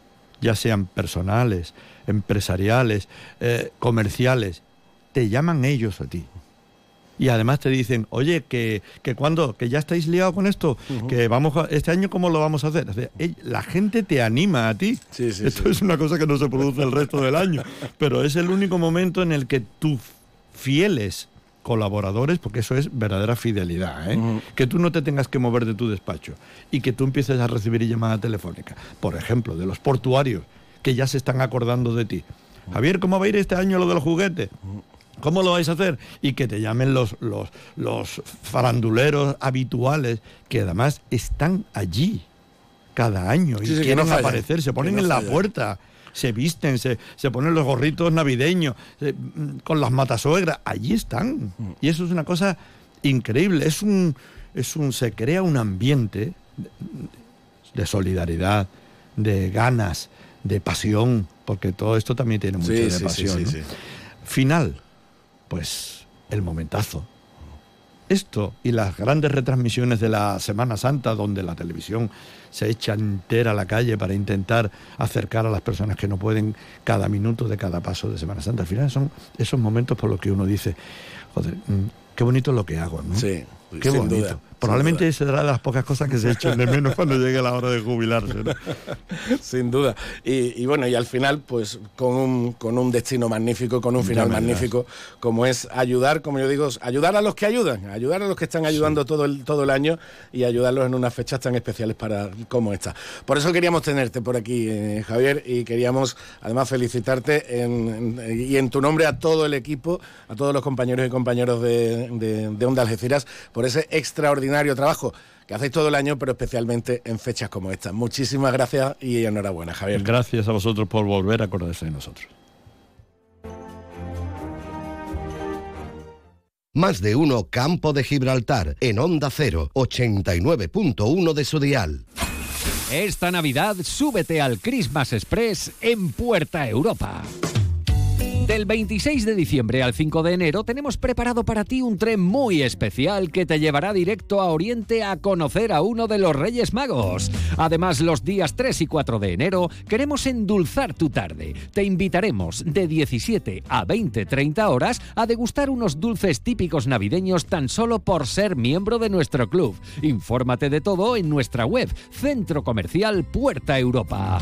ya sean personales, empresariales, eh, comerciales, te llaman ellos a ti. Y además te dicen, oye, que, que cuando, que ya estáis liados con esto, que vamos a- este año cómo lo vamos a hacer. O sea, ell- la gente te anima a ti. Sí, sí, Esto sí. es una cosa que no se produce el resto del año, pero es el único momento en el que tus fieles colaboradores, porque eso es verdadera fidelidad, ¿eh? Que tú no te tengas que mover de tu despacho y que tú empieces a recibir llamada telefónica, por ejemplo, de los portuarios que ya se están acordando de ti. Javier, ¿cómo va a ir este año lo de los juguetes? ¿Cómo lo vais a hacer? Y que te llamen los, los, los faranduleros habituales que además están allí cada año y Sí, quieren no aparecer, se ponen no en la puerta, se visten, se, se ponen los gorritos navideños, se- mm, con las matasuegras, allí están. Mm. Y eso es una cosa increíble, es un, es un, se crea un ambiente de, de solidaridad, de ganas, de pasión, porque todo esto también tiene mucho Sí, de sí, pasión. sí, ¿no? sí. Final, pues el momentazo. Esto y las grandes retransmisiones de la Semana Santa, donde la televisión se echa entera a la calle para intentar acercar a las personas que no pueden cada minuto de cada paso de Semana Santa. Al final son esos momentos por los que uno dice, joder, mm, qué bonito es lo que hago, ¿no? Sí, qué bonito. duda. Probablemente será de las pocas cosas que se echen de menos cuando llegue la hora de jubilarse. ¿no? Sin duda. Y, y bueno, y al final, pues con un, con un destino magnífico, con un final magnífico, como es ayudar, como yo digo, ayudar a los que ayudan, ayudar a los que están ayudando todo, el, todo el año y ayudarlos en unas fechas tan especiales para como esta. Por eso queríamos tenerte por aquí, eh, Javier, y queríamos además felicitarte en- en- y en tu nombre a todo el equipo, a todos los compañeros y compañeros de, de, de Onda Algeciras, por ese extraordinario trabajo que hacéis todo el año, pero especialmente en fechas como esta. Muchísimas gracias y enhorabuena, Javier. Gracias a vosotros por volver a acordarse de nosotros. Más de uno Campo de Gibraltar en Onda 0, 89.1 de su dial. Esta Navidad súbete al Christmas Express en Puerta Europa. Del 26 de diciembre al 5 de enero tenemos preparado para ti un tren muy especial que te llevará directo a Oriente a conocer a uno de los Reyes Magos. Además, los días 3 y 4 de enero queremos endulzar tu tarde. Te invitaremos de 17 a 20-30 horas a degustar unos dulces típicos navideños tan solo por ser miembro de nuestro club. Infórmate de todo en nuestra web, Centro Comercial Puerta Europa.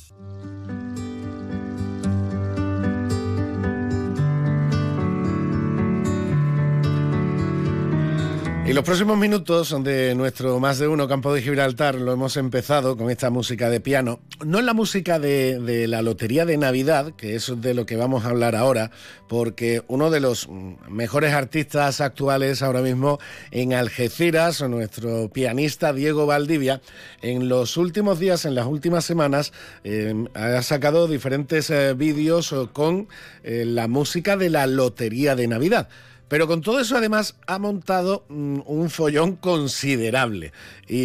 Y los próximos minutos de nuestro más de uno campo de Gibraltar lo hemos empezado con esta música de piano. No es la música de, la Lotería de Navidad, que es de lo que vamos a hablar ahora, porque uno de los mejores artistas actuales ahora mismo en Algeciras, nuestro pianista Diego Valdivia, en los últimos días, en las últimas semanas, eh, ha sacado diferentes eh, vídeos con eh, la música de la Lotería de Navidad. Pero con todo eso, además, ha montado mm, un follón considerable. Y,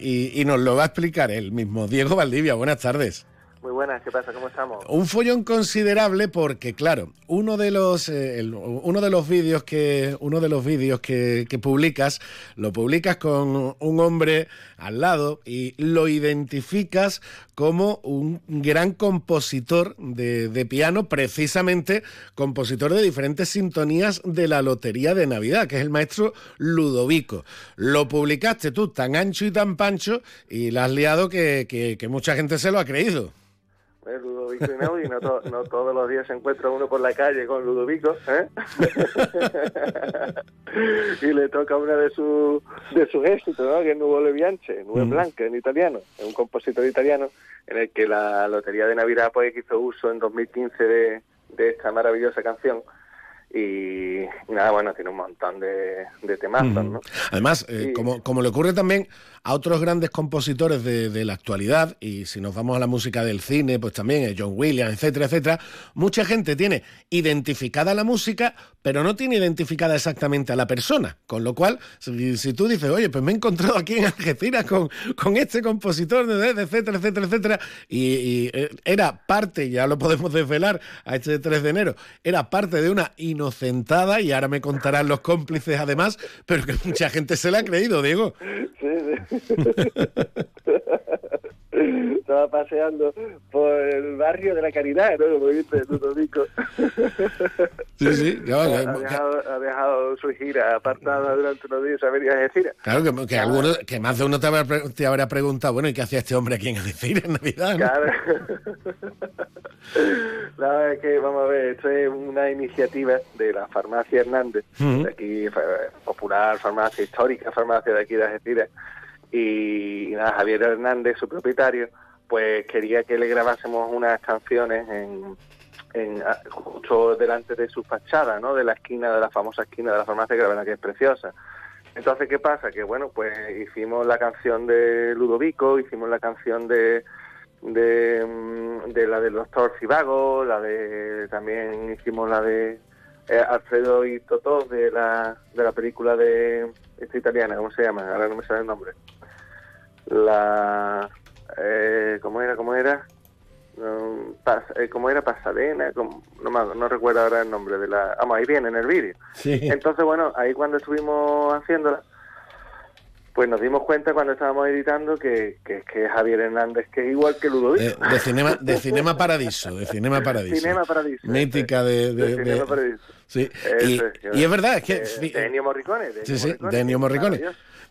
y- y nos lo va a explicar él mismo. Diego Valdivia, buenas tardes. Muy buenas, ¿qué pasa? ¿Cómo estamos? Un follón considerable porque, claro, uno de los eh, el- uno de los vídeos que uno de los vídeos que, que publicas lo publicas con un hombre al lado y lo identificas como un gran compositor de, piano, precisamente compositor de diferentes sintonías de la Lotería de Navidad, que es el maestro Ludovico. Lo publicaste tú tan ancho y tan pancho y la has liado que- que mucha gente se lo ha creído. Eh, Ludovico Einaudi, no, to- no todos los días se encuentra uno por la calle con Ludovico, ¿eh? y le toca una de sus de sus éxitos, ¿no? Que es Nuvole Bianche, Nube Mm. Blanca en italiano, es un compositor italiano en el que la Lotería de Navidad pues hizo uso en 2015 de, de esta maravillosa canción y, y nada, bueno, tiene un montón de, de temazos, ¿no? Además, eh, Sí. como, como le ocurre también a otros grandes compositores de, de la actualidad, y si nos vamos a la música del cine, pues también John Williams, etcétera, etcétera, mucha gente tiene identificada la música, pero no tiene identificada exactamente a la persona. Con lo cual, si, si tú dices, oye, pues me he encontrado aquí en Algeciras con, con este compositor, etcétera, etcétera, etcétera, y, y, eh, era parte, ya lo podemos desvelar a este 3 de enero, era parte de una inocentada, y ahora me contarán los cómplices además, pero que mucha gente se la ha creído, Diego. Sí, sí. Estaba paseando por el barrio de la Caridad, ¿no? Como dice Ludovico. Sí, sí, ya, ha, dejado, ha dejado su gira apartada durante unos días a venir a Algeciras. Claro, que, que, alguno- que más de uno te habrá, te habrá preguntado, bueno, ¿y qué hacía este hombre aquí en Algeciras en Navidad? no? Claro. La verdad es que, vamos a ver, esto es una iniciativa de la farmacia Hernández, de aquí, popular, farmacia histórica, farmacia de aquí de Algeciras. Y, nada, Javier Hernández, su propietario, pues quería que le grabásemos unas canciones en, en justo delante de su fachada, ¿no? De la esquina, de la famosa esquina de la farmacia, que es preciosa. Entonces, ¿qué pasa? Que bueno, pues hicimos la canción de Ludovico, hicimos la canción de de, mm, la del doctor Cibago, la de también hicimos la de eh, Alfredo y Totó de la de la película de esta italiana, ¿cómo se llama? Ahora no me sale el nombre. La eh, ¿cómo era? ¿Cómo era? um, Pas- eh, ¿cómo era? Pasadena, como- no, me- no recuerdo ahora el nombre de la... Vamos, ahí viene en el vídeo. Sí. Entonces, bueno, ahí cuando estuvimos haciéndola, pues nos dimos cuenta cuando estábamos editando que, que, que Javier Hernández, que es igual que Ludovico. Eh, de Cinema, de Cinema Paradiso, de Cinema Paradiso. Cinema Paradiso. Mítica de, de- De de- Cinema Paradiso. Sí. Y, es, y es verdad, es que Eh, de Ennio Morricone. De Sí, sí, de Ennio Morricone.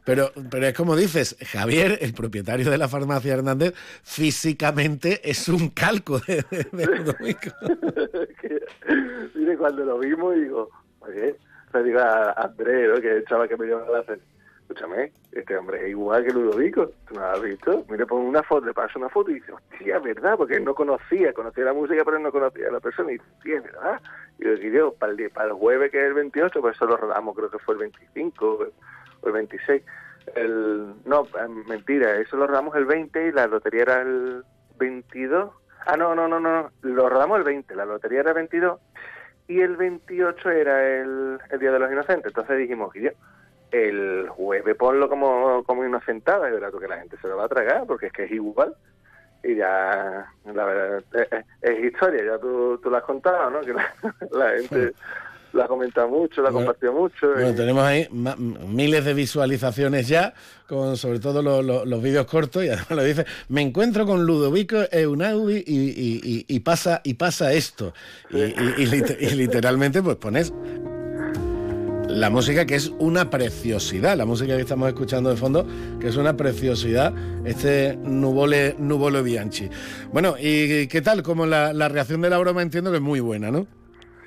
Pero, pero es como dices, Javier, el propietario de la farmacia Hernández, físicamente es un calco de, de- de Ludovico. Mire, cuando lo vimos, digo, oye, le digo a Andrés, ¿no? que es el chaval que me lleva a la cena, escúchame, este hombre es igual que Ludovico, ¿tú no lo has visto? Mire, pon una foto, le paso una foto y dice, hostia, ¿verdad? Porque él no conocía, conocía la música, pero él no conocía a la persona, y dice, ¿verdad? Y yo para el, para el jueves, que es el 28, pues eso lo rodamos, creo que fue el 25 o el- o el 26. El, no, eh, mentira, eso lo rodamos el 20 y la lotería era el 22. Ah, no, no, no, no, lo rodamos el 20, la lotería era el 22 y el 28 era el, el Día de los Inocentes. Entonces dijimos, que el jueves ponlo como, como inocentada, y verás tú que la gente se lo va a tragar, porque es que es igual. Y ya, la verdad, es, es- es historia, ya tú, tú lo has contado, ¿no? Que la, la gente lo ha comentado mucho, lo ha Bueno, compartido mucho. Bueno, y- tenemos ahí miles de visualizaciones ya, con sobre todo lo- lo- los vídeos cortos, y además lo dice, me encuentro con Ludovico Eunaudi y, y- y- pasa, y pasa esto. Y, y- y lit- y literalmente pues pones la música que es una preciosidad, la música que estamos escuchando de fondo, que es una preciosidad, este Nubole, Nubole Bianchi. Bueno, ¿y qué tal? Como la, la reacción de la broma entiendo que es muy buena, ¿no?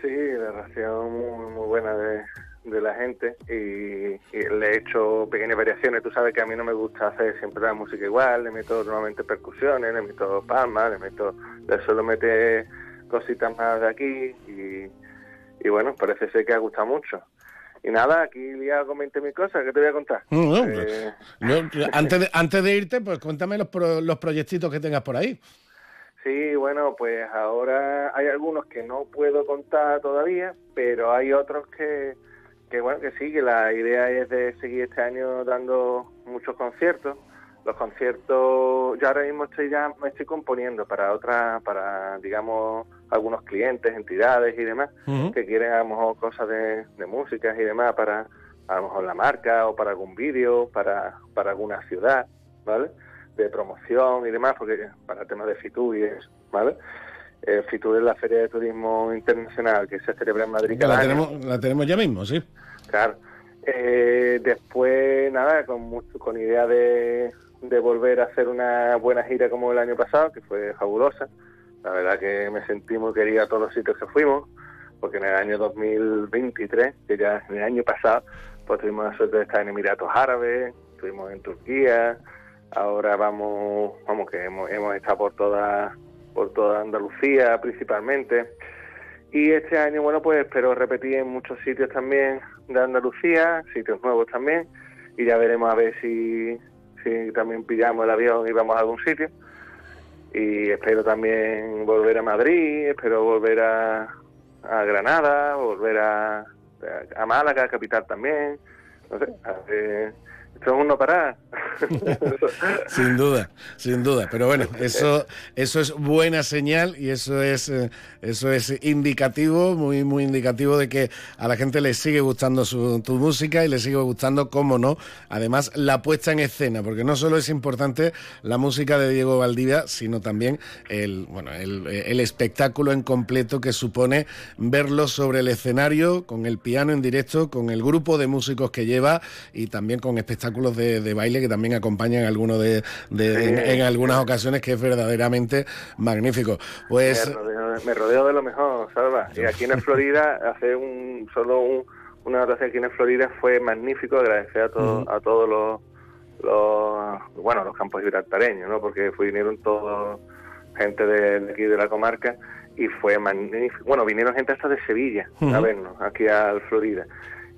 Sí, la reacción muy, muy buena de, de la gente y, y le he hecho pequeñas variaciones. Tú sabes que a mí no me gusta hacer siempre la música igual, le meto normalmente percusiones, le meto palmas, le meto, le suelo meter cositas más de aquí y, y bueno, parece ser que ha gustado mucho. Y nada, aquí liado con 20.000 cosas, ¿qué te voy a contar? Mm, no, Eh, Yo, antes, de, antes de irte, pues cuéntame los, pro- los proyectitos que tengas por ahí. Sí, bueno, pues ahora hay algunos que no puedo contar todavía, pero hay otros que, que bueno, que sí, que la idea es de seguir este año dando muchos conciertos. Los conciertos, yo ahora mismo estoy ya, me estoy componiendo para otras, para, digamos, algunos clientes, entidades y demás, que quieren a lo mejor cosas de, de música y demás para, a lo mejor la marca o para algún vídeo, para, para alguna ciudad, ¿vale? De promoción y demás, porque para temas de FITUR y eso, ¿vale? El FITUR es la Feria de Turismo Internacional que se celebra en Madrid cada la año. tenemos, la tenemos ya mismo, sí. Claro. Eh, después, nada, con, mucho- con idea de, de volver a hacer una buena gira como el año pasado, que fue fabulosa. La verdad que me sentí muy querida a todos los sitios que fuimos, porque en el año 2023, que ya en el año pasado, pues tuvimos la suerte de estar en Emiratos Árabes, estuvimos en Turquía, ahora vamos, vamos que hemos, hemos estado por toda, por toda Andalucía principalmente. Y este año, bueno, pues espero repetir en muchos sitios también de Andalucía, sitios nuevos también, y ya veremos a ver si, si también pillamos el avión y vamos a algún sitio. Y espero también volver a Madrid, espero volver a, a Granada, volver a, a Málaga, capital también. No sé, a esto es un no parar. Sin duda, sin duda. Pero bueno, eso, eso es buena señal y eso es, eh, eso es indicativo, muy, muy indicativo de que a la gente le sigue gustando su, tu música y le sigue gustando, cómo no, además la puesta en escena, porque no solo es importante la música de Diego Valdivia, sino también el, bueno, el, el espectáculo en completo que supone verlo sobre el escenario, con el piano en directo, con el grupo de músicos que lleva y también con espectáculos de, de baile que también acompañan algunos de, de- Sí. en, en algunas ocasiones que es verdaderamente magnífico. Pues me, rodeo, me rodeo de lo mejor, Salva. Y aquí en Florida, hace un solo un- una notación aquí en Florida fue magnífico, agradecer a, todos a todos los, los, bueno, los campos gibraltareños, ¿no? Porque vinieron todos gente de, de aquí de la comarca y fue magnífico. Bueno, vinieron gente hasta de Sevilla a Ujú. vernos, aquí al Florida.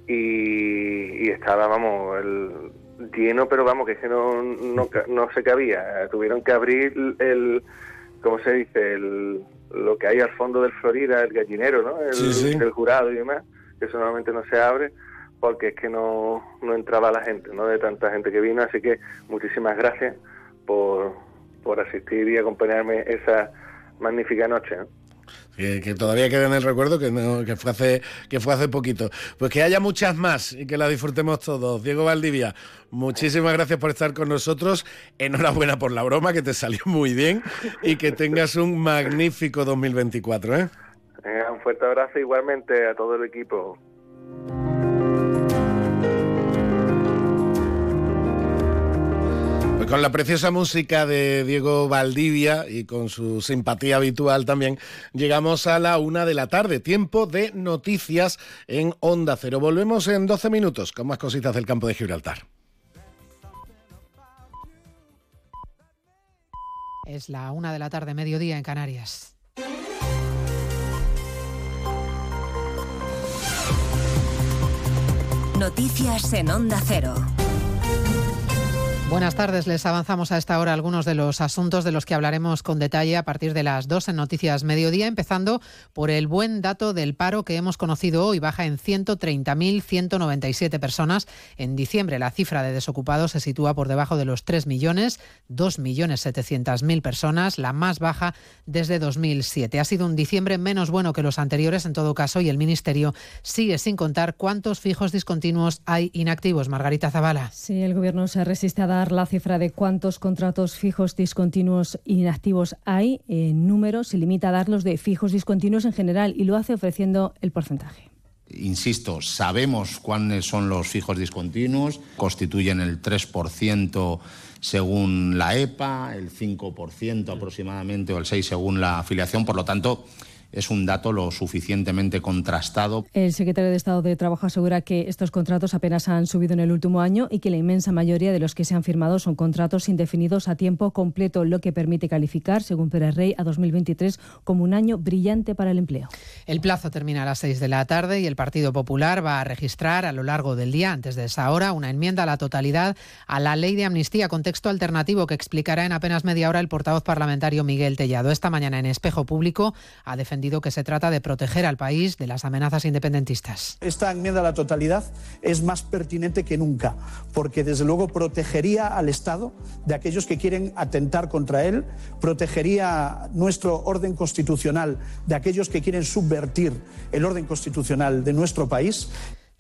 Y, y estaba, vamos, el, lleno, pero vamos, que es que no, no, no se cabía. Tuvieron que abrir el, ¿cómo se dice? El, lo que hay al fondo del Florida, el gallinero, ¿no? El, Sí, sí. el jurado y demás, que eso normalmente no se abre porque es que no, no entraba la gente, ¿no? De tanta gente que vino, así que muchísimas gracias por, por asistir y acompañarme esa magnífica noche. ¿no? Que, todavía queda en el recuerdo que, no- fue hace, que fue hace poquito. Pues que haya muchas más y que las disfrutemos todos. Diego Valdivia, muchísimas gracias por estar con nosotros. Enhorabuena por la broma, que te salió muy bien y que tengas un magnífico 2024. ¿eh? Un fuerte abrazo igualmente a todo el equipo. Con la preciosa música de Diego Valdivia y con su simpatía habitual también, llegamos a la una de la tarde, tiempo de noticias en Onda Cero. Volvemos en 12 minutos con más cositas del campo de Gibraltar. Es la una de la tarde, mediodía en Canarias. Noticias en Onda Cero. Buenas tardes, les avanzamos a esta hora algunos de los asuntos de los que hablaremos con detalle a partir de las 2 en Noticias Mediodía, empezando por el buen dato del paro que hemos conocido hoy, baja en 130.197 personas. En diciembre la cifra de desocupados se sitúa por debajo de los 3 millones, 2.700.000 personas, la más baja desde 2007. Ha sido un diciembre menos bueno que los anteriores en todo caso y el Ministerio sigue sin contar cuántos fijos discontinuos hay inactivos. Margarita Zavala. Sí, el Gobierno se resiste a la cifra de cuántos contratos fijos discontinuos inactivos hay. En números se limita a dar los de fijos discontinuos en general y lo hace ofreciendo el porcentaje. Insisto, sabemos cuáles son los fijos discontinuos, constituyen el 3% según la EPA, el 5% aproximadamente o el 6% según la afiliación, por lo tanto es un dato lo suficientemente contrastado. El secretario de Estado de Trabajo asegura que estos contratos apenas han subido en el último año y que la inmensa mayoría de los que se han firmado son contratos indefinidos a tiempo completo, lo que permite calificar, según Pérez Rey, a 2023 como un año brillante para el empleo. El plazo termina a las 6 de la tarde y el Partido Popular va a registrar a lo largo del día, antes de esa hora, una enmienda a la totalidad a la ley de amnistía con texto alternativo que explicará en apenas media hora el portavoz parlamentario Miguel Tellado. Esta mañana en Espejo Público ha defendido que se trata de proteger al país de las amenazas independentistas. Esta enmienda a la totalidad es más pertinente que nunca, porque desde luego protegería al Estado de aquellos que quieren atentar contra él, protegería nuestro orden constitucional de aquellos que quieren subvertir el orden constitucional de nuestro país.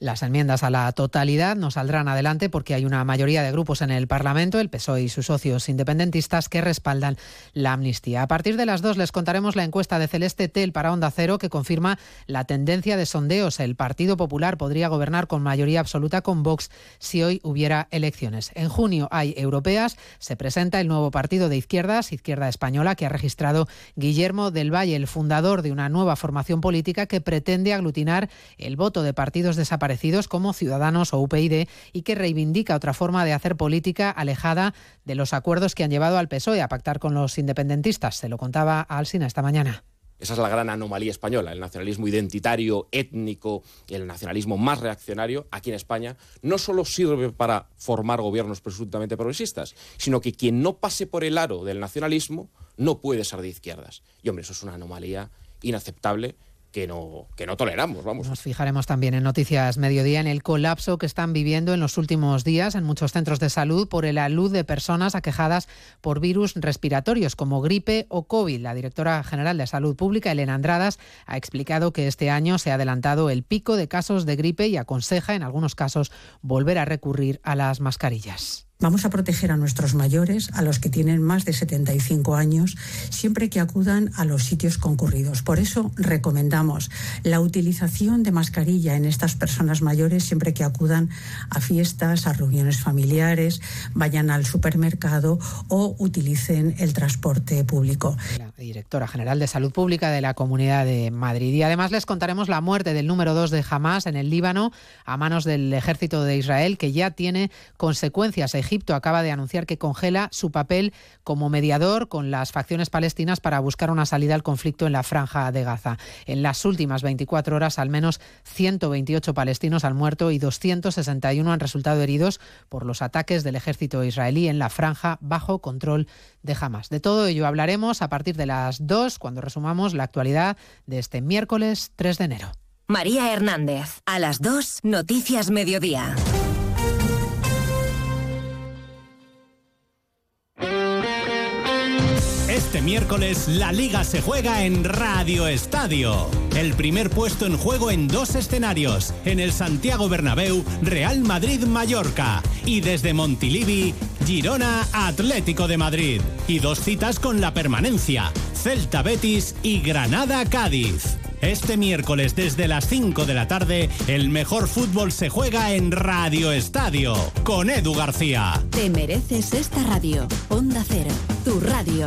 Las enmiendas a la totalidad no saldrán adelante porque hay una mayoría de grupos en el Parlamento, el PSOE y sus socios independentistas, que respaldan la amnistía. A partir de las dos les contaremos la encuesta de Celeste Tel para Onda Cero que confirma la tendencia de sondeos. El Partido Popular podría gobernar con mayoría absoluta con Vox si hoy hubiera elecciones. En junio hay europeas. Se presenta el nuevo partido de izquierdas, Izquierda Española, que ha registrado Guillermo del Valle, el fundador de una nueva formación política que pretende aglutinar el voto de partidos desaparecidos como Ciudadanos o UPyD y que reivindica otra forma de hacer política alejada de los acuerdos que han llevado al PSOE a pactar con los independentistas. Se lo contaba a Alsina esta mañana. Esa es la gran anomalía española, el nacionalismo identitario, étnico, el nacionalismo más reaccionario aquí en España, no solo sirve para formar gobiernos presuntamente progresistas, sino que quien no pase por el aro del nacionalismo no puede ser de izquierdas. Y hombre, eso es una anomalía inaceptable que no, que no toleramos, vamos. Nos fijaremos también en Noticias Mediodía en el colapso que están viviendo en los últimos días en muchos centros de salud por el alud de personas aquejadas por virus respiratorios como gripe o COVID. La directora general de Salud Pública, Elena Andradas, ha explicado que este año se ha adelantado el pico de casos de gripe y aconseja en algunos casos volver a recurrir a las mascarillas. Vamos a proteger a nuestros mayores, a los que tienen más de 75 años, siempre que acudan a los sitios concurridos. Por eso recomendamos la utilización de mascarilla en estas personas mayores siempre que acudan a fiestas, a reuniones familiares, vayan al supermercado o utilicen el transporte público. La directora general de Salud Pública de la Comunidad de Madrid. Y además les contaremos la muerte del número 2 de Hamas en el Líbano a manos del ejército de Israel, que ya tiene consecuencias. Egipto acaba de anunciar que congela su papel como mediador con las facciones palestinas para buscar una salida al conflicto en la franja de Gaza. En las últimas 24 horas, al menos 128 palestinos han muerto y 261 han resultado heridos por los ataques del ejército israelí en la franja bajo control de Hamas. De todo ello hablaremos a partir de las 2 cuando resumamos la actualidad de este miércoles 3 de enero. María Hernández, a las 2, Noticias Mediodía. Este miércoles la liga se juega en Radio Estadio. El primer puesto en juego en dos escenarios, en el Santiago Bernabéu, Real Madrid-Mallorca y desde Montilivi, Girona Atlético de Madrid. Y dos citas con la permanencia, Celta Betis y Granada Cádiz. Este miércoles desde las 5 de la tarde, el mejor fútbol se juega en Radio Estadio con Edu García. Te mereces esta radio. Onda Cero, tu radio.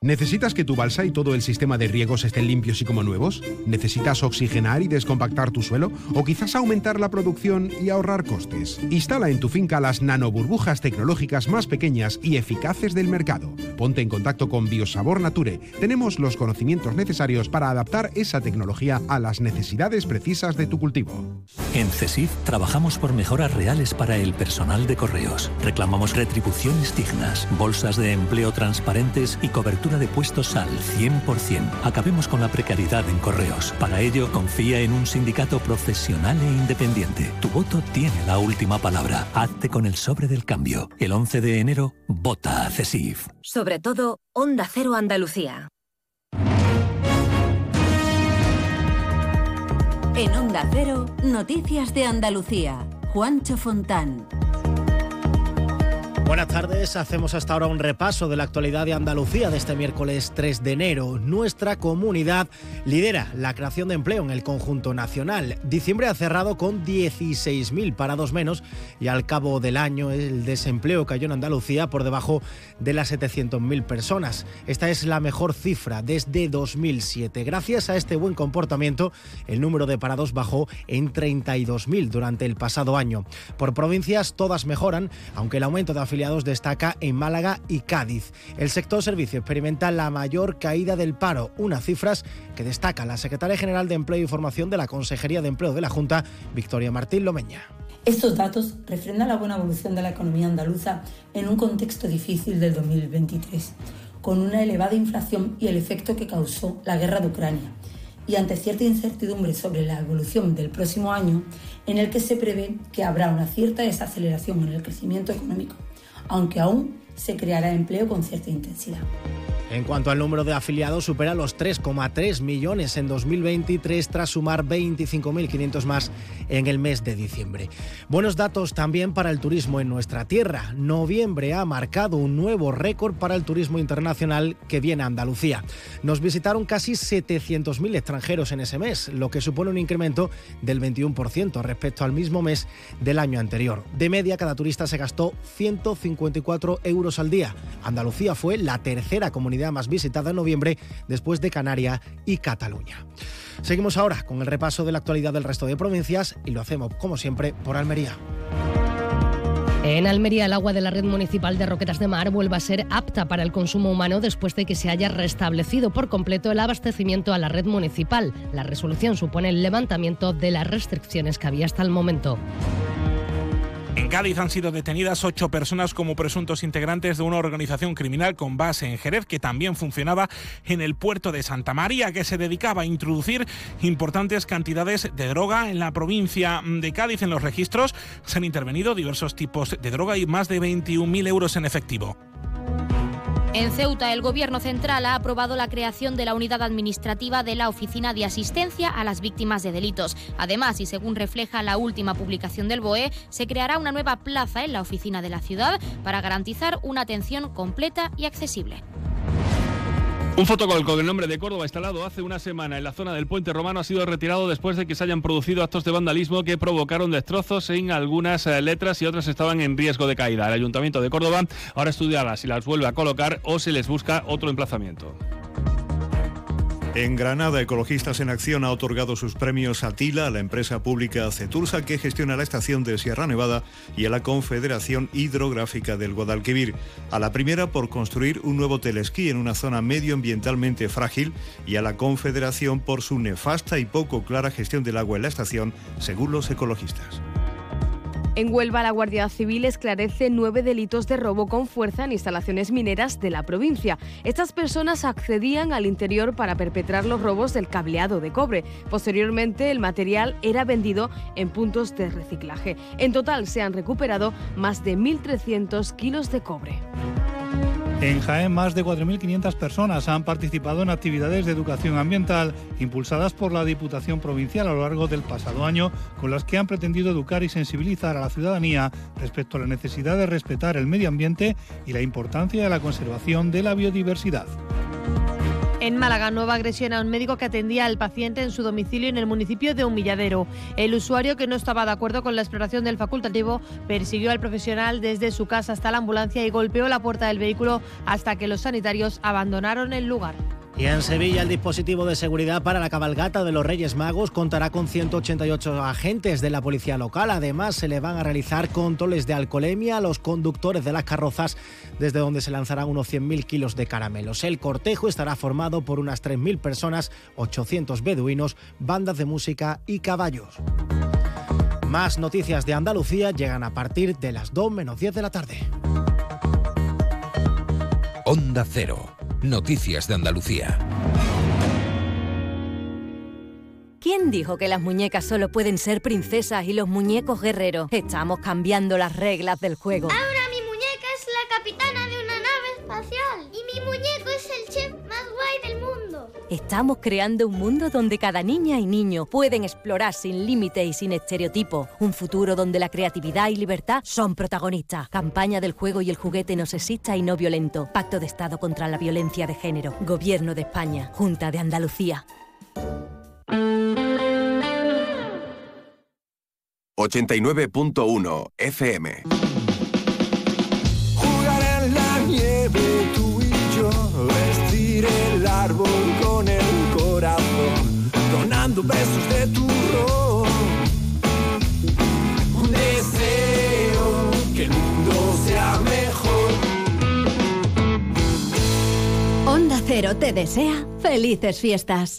¿Necesitas que tu balsa y todo el sistema de riegos estén limpios y como nuevos? ¿Necesitas oxigenar y descompactar tu suelo? ¿O quizás aumentar la producción y ahorrar costes? Instala en tu finca las nanoburbujas tecnológicas más pequeñas y eficaces del mercado. Ponte en contacto con Biosabor Nature. Tenemos los conocimientos necesarios para adaptar esa tecnología a las necesidades precisas de tu cultivo. En CESIF trabajamos por mejoras reales para el personal de correos. Reclamamos retribuciones dignas, bolsas de empleo transparentes y cobertura de puestos al 100%. Acabemos con la precariedad en correos. Para ello, confía en un sindicato profesional e independiente. Tu voto tiene la última palabra. Hazte con el sobre del cambio. El 11 de enero, vota a CESIF. Sobre todo, Onda Cero Andalucía. En Onda Cero, Noticias de Andalucía. Juancho Fontán. Buenas tardes, hacemos hasta ahora un repaso de la actualidad de Andalucía de este miércoles 3 de enero. Nuestra comunidad lidera la creación de empleo en el conjunto nacional. Diciembre ha cerrado con 16.000 parados menos y al cabo del año el desempleo cayó en Andalucía por debajo de las 700.000 personas. Esta es la mejor cifra desde 2007. Gracias a este buen comportamiento, el número de parados bajó en 32.000 durante el pasado año. Por provincias todas mejoran, aunque el aumento de afiliados destaca en Málaga y Cádiz. El sector servicio experimenta la mayor caída del paro, unas cifras que destaca la secretaria general de Empleo y Formación de la Consejería de Empleo de la Junta, Victoria Martín Lomeña. Estos datos refrendan la buena evolución de la economía andaluza en un contexto difícil del 2023, con una elevada inflación y el efecto que causó la guerra de Ucrania, y ante cierta incertidumbre sobre la evolución del próximo año, en el que se prevé que habrá una cierta desaceleración en el crecimiento económico aunque aún se creará empleo con cierta intensidad. En cuanto al número de afiliados, supera los 3,3 millones en 2023 tras sumar 25.500 más en el mes de diciembre. Buenos datos también para el turismo en nuestra tierra. Noviembre ha marcado un nuevo récord para el turismo internacional que viene a Andalucía. Nos visitaron casi 700.000 extranjeros en ese mes, lo que supone un incremento del 21% respecto al mismo mes del año anterior. De media, cada turista se gastó 154 euros al día. Andalucía fue la tercera comunidad más visitada en noviembre después de Canarias y Cataluña. Seguimos ahora con el repaso de la actualidad del resto de provincias y lo hacemos, como siempre, por Almería. En Almería, el agua de la red municipal de Roquetas de Mar vuelve a ser apta para el consumo humano después de que se haya restablecido por completo el abastecimiento a la red municipal. La resolución supone el levantamiento de las restricciones que había hasta el momento. En Cádiz han sido detenidas ocho personas como presuntos integrantes de una organización criminal con base en Jerez que también funcionaba en el puerto de Santa María, que se dedicaba a introducir importantes cantidades de droga en la provincia de Cádiz. En los registros se han intervenido diversos tipos de droga y más de 21.000 euros en efectivo. En Ceuta, el Gobierno central ha aprobado la creación de la unidad administrativa de la Oficina de Asistencia a las Víctimas de Delitos. Además, y según refleja la última publicación del BOE, se creará una nueva plaza en la oficina de la ciudad para garantizar una atención completa y accesible. Un fotocol con el nombre de Córdoba instalado hace una semana en la zona del puente romano ha sido retirado después de que se hayan producido actos de vandalismo que provocaron destrozos en algunas eh, letras y otras estaban en riesgo de caída. El Ayuntamiento de Córdoba ahora estudiará si las vuelve a colocar o si les busca otro emplazamiento. En Granada, Ecologistas en Acción ha otorgado sus premios a TILA, a la empresa pública Cetursa, que gestiona la estación de Sierra Nevada, y a la Confederación Hidrográfica del Guadalquivir. A la primera por construir un nuevo telesquí en una zona medioambientalmente frágil y a la Confederación por su nefasta y poco clara gestión del agua en la estación, según los ecologistas. En Huelva, la Guardia Civil esclarece nueve delitos de robo con fuerza en instalaciones mineras de la provincia. Estas personas accedían al interior para perpetrar los robos del cableado de cobre. Posteriormente, el material era vendido en puntos de reciclaje. En total, se han recuperado más de 1.300 kilos de cobre. En Jaén, más de 4.500 personas han participado en actividades de educación ambiental impulsadas por la Diputación Provincial a lo largo del pasado año, con las que han pretendido educar y sensibilizar a la ciudadanía respecto a la necesidad de respetar el medio ambiente y la importancia de la conservación de la biodiversidad. En Málaga, nueva agresión a un médico que atendía al paciente en su domicilio en el municipio de Humilladero. El usuario, que no estaba de acuerdo con la exploración del facultativo, persiguió al profesional desde su casa hasta la ambulancia y golpeó la puerta del vehículo hasta que los sanitarios abandonaron el lugar. Y en Sevilla el dispositivo de seguridad para la cabalgata de los Reyes Magos contará con 188 agentes de la policía local. Además se le van a realizar controles de alcoholemia a los conductores de las carrozas desde donde se lanzarán unos 100.000 kilos de caramelos. El cortejo estará formado por unas 3.000 personas, 800 beduinos, bandas de música y caballos. Más noticias de Andalucía llegan a partir de las 2 menos 10 de la tarde. Onda Cero. Noticias de Andalucía. ¿Quién dijo que las muñecas solo pueden ser princesas y los muñecos guerreros? Estamos cambiando las reglas del juego. Ahora Estamos creando un mundo donde cada niña y niño pueden explorar sin límites y sin estereotipos. Un futuro donde la creatividad y libertad son protagonistas. Campaña del juego y el juguete no sexista y no violento. Pacto de Estado contra la violencia de género. Gobierno de España. Junta de Andalucía. 89.1 FM. Besos de tu. Un deseo que el mundo sea mejor. Onda Cero te desea felices fiestas.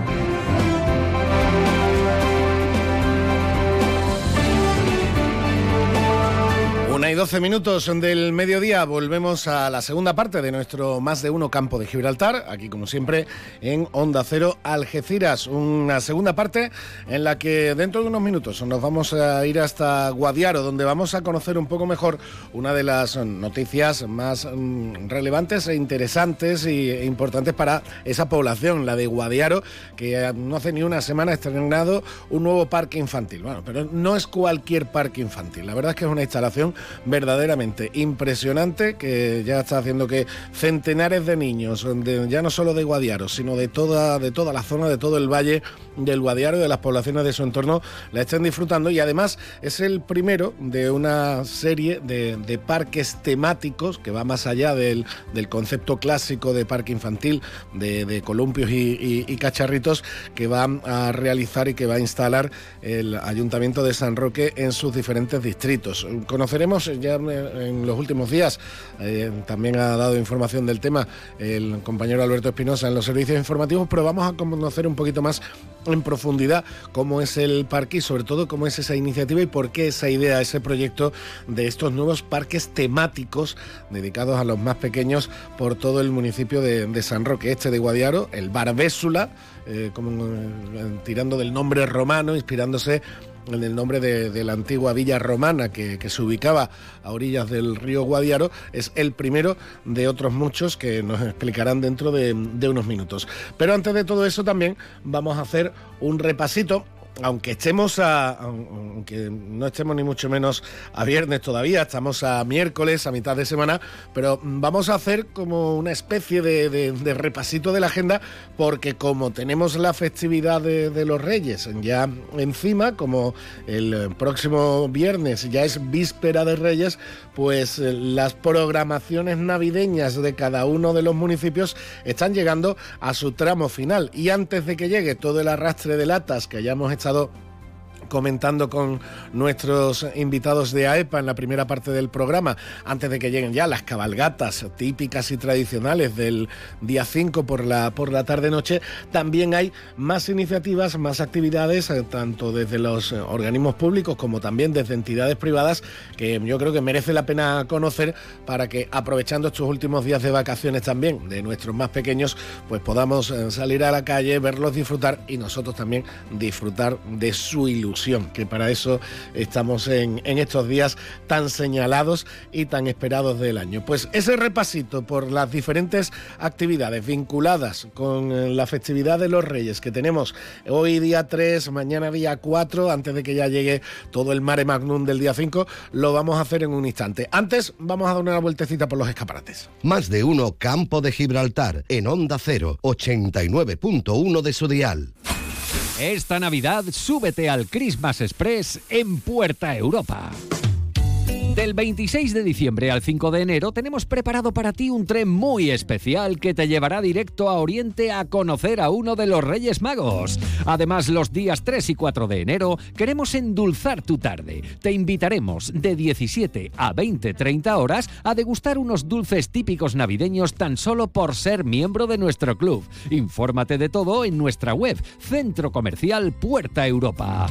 Y doce minutos del mediodía, volvemos a la segunda parte de nuestro más de uno campo de Gibraltar, aquí como siempre en Onda Cero Algeciras. Una segunda parte en la que dentro de unos minutos nos vamos a ir hasta Guadiaro, donde vamos a conocer un poco mejor una de las noticias más mm, relevantes e interesantes e importantes para esa población, la de Guadiaro, que no hace ni una semana ha estrenado un nuevo parque infantil. Bueno, pero no es cualquier parque infantil, la verdad es que es una instalación verdaderamente impresionante que ya está haciendo que centenares de niños, ya no solo de Guadiaro, sino de toda, de toda la zona, de todo el valle del Guadiaro de las poblaciones de su entorno, la estén disfrutando y además es el primero de una serie de, de parques temáticos que va más allá del, del concepto clásico de parque infantil, de, de columpios y, y- y cacharritos que va a realizar y que va a instalar el Ayuntamiento de San Roque en sus diferentes distritos. Conoceremos ya en los últimos días, eh, también ha dado información del tema el compañero Alberto Espinosa en los servicios informativos, pero vamos a conocer un poquito más en profundidad cómo es el parque y sobre todo cómo es esa iniciativa y por qué esa idea, ese proyecto de estos nuevos parques temáticos dedicados a los más pequeños por todo el municipio de, San Roque, este de Guadiaro, el Barbésula, eh, eh, tirando del nombre romano, inspirándose en el nombre de, la antigua villa romana que, que se ubicaba a orillas del río Guadiaro, es el primero de otros muchos que nos explicarán dentro de, de unos minutos. Pero antes de todo eso también vamos a hacer un repasito aunque estemos a, aunque no estemos ni mucho menos a viernes todavía, estamos a miércoles, a mitad de semana, pero vamos a hacer como una especie de, repasito de la agenda, porque como tenemos la festividad de, de los Reyes ya encima, como el próximo viernes ya es víspera de Reyes, pues eh, las programaciones navideñas de cada uno de los municipios están llegando a su tramo final. Y antes de que llegue todo el arrastre de latas que hayamos estado pasado comentando con nuestros invitados de AEPA en la primera parte del programa, antes de que lleguen ya las cabalgatas típicas y tradicionales del día 5 por la, por la tarde-noche, también hay más iniciativas, más actividades, eh, tanto desde los organismos públicos como también desde entidades privadas, que yo creo que merece la pena conocer para que aprovechando estos últimos días de vacaciones también de nuestros más pequeños, pues podamos eh, salir a la calle, verlos disfrutar y nosotros también disfrutar de su ilusión, que para eso estamos en, estos días tan señalados y tan esperados del año. Pues ese repasito por las diferentes actividades vinculadas con la festividad de los Reyes que tenemos hoy día 3, mañana día 4, antes de que ya llegue todo el mare magnum del día 5, lo vamos a hacer en un instante. Antes vamos a dar una vueltecita por los escaparates. Más de uno Campo de Gibraltar en Onda 0, 89.1 de su dial. Esta Navidad súbete al Christmas Express en Puerta Europa. Del 26 de diciembre al 5 de enero tenemos preparado para ti un tren muy especial que te llevará directo a Oriente a conocer a uno de los Reyes Magos. Además, los días 3 y 4 de enero queremos endulzar tu tarde. Te invitaremos de 17 a 20-30 horas a degustar unos dulces típicos navideños tan solo por ser miembro de nuestro club. Infórmate de todo en nuestra web, Centro Comercial Puerta Europa.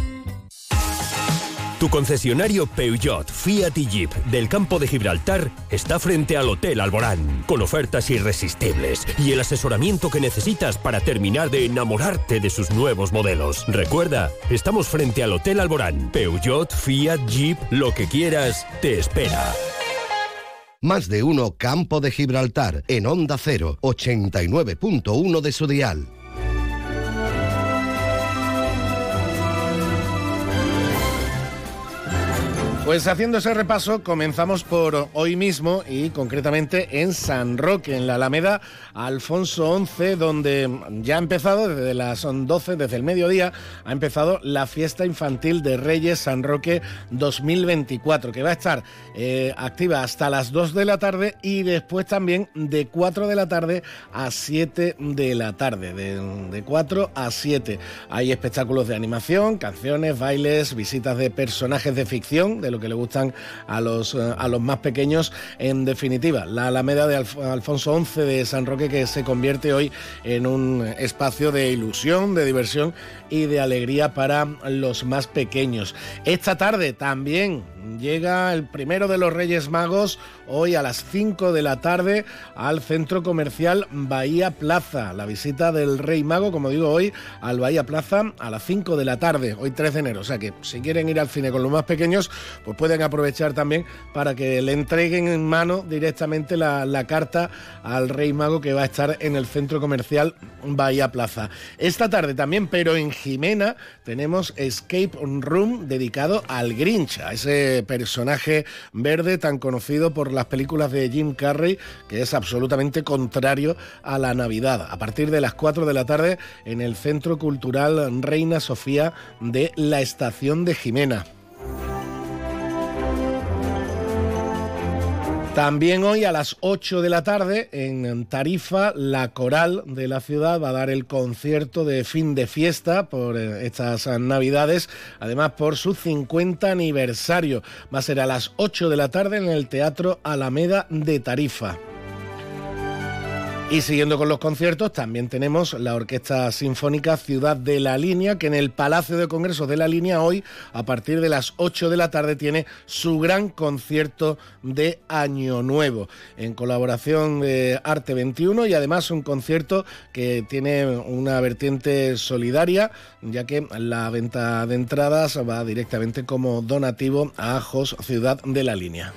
Tu concesionario Peugeot, Fiat Jeep del campo de Gibraltar está frente al Hotel Alborán, con ofertas irresistibles y el asesoramiento que necesitas para terminar de enamorarte de sus nuevos modelos. Recuerda, estamos frente al Hotel Alborán. Peugeot, Fiat, Jeep, lo que quieras, te espera. Más de uno Campo de Gibraltar en Onda 0, 89.1 de su dial. Pues haciendo ese repaso, comenzamos por hoy mismo y concretamente en San Roque, en la Alameda Alfonso XI, donde ya ha empezado desde las 12, desde el mediodía, ha empezado la fiesta infantil de Reyes San Roque 2024, que va a estar eh, activa hasta las 2 de la tarde y después también de 4 de la tarde a 7 de la tarde, de, de 4 a 7. Hay espectáculos de animación, canciones, bailes, visitas de personajes de ficción, de lo que le gustan a los, eh, a los más pequeños. En definitiva, la Alameda de Alfonso XI de San Roque que se convierte hoy en un espacio de ilusión, de diversión y de alegría para los más pequeños. Esta tarde también llega el primero de los Reyes Magos hoy a las 5 de la tarde al centro comercial Bahía Plaza. La visita del Rey Mago, como digo hoy, al Bahía Plaza a las 5 de la tarde, hoy 3 de enero. O sea que si quieren ir al cine con los más pequeños, pues pueden aprovechar también para que le entreguen en mano directamente la, carta al Rey Mago que va a estar en el centro comercial Bahía Plaza. Esta tarde también, pero en Jimena, tenemos Escape Room dedicado al Grinch, a ese personaje verde tan conocido por las películas de Jim Carrey, que es absolutamente contrario a la Navidad. A partir de las 4 de la tarde en el Centro Cultural Reina Sofía de la Estación de Jimena. También hoy a las 8 de la tarde en Tarifa, la coral de la ciudad va a dar el concierto de fin de fiesta por eh, estas navidades, además por su 50 aniversario. Va a ser a las 8 de la tarde en el Teatro Alameda de Tarifa. Y siguiendo con los conciertos, también tenemos la Orquesta Sinfónica Ciudad de la Línea, que en el Palacio de Congresos de la Línea hoy, a partir de las 8 de la tarde, tiene su gran concierto de Año Nuevo, en colaboración de Arte 21 y además un concierto que tiene una vertiente solidaria, ya que la venta de entradas va directamente como donativo a Ajos Ciudad de la Línea.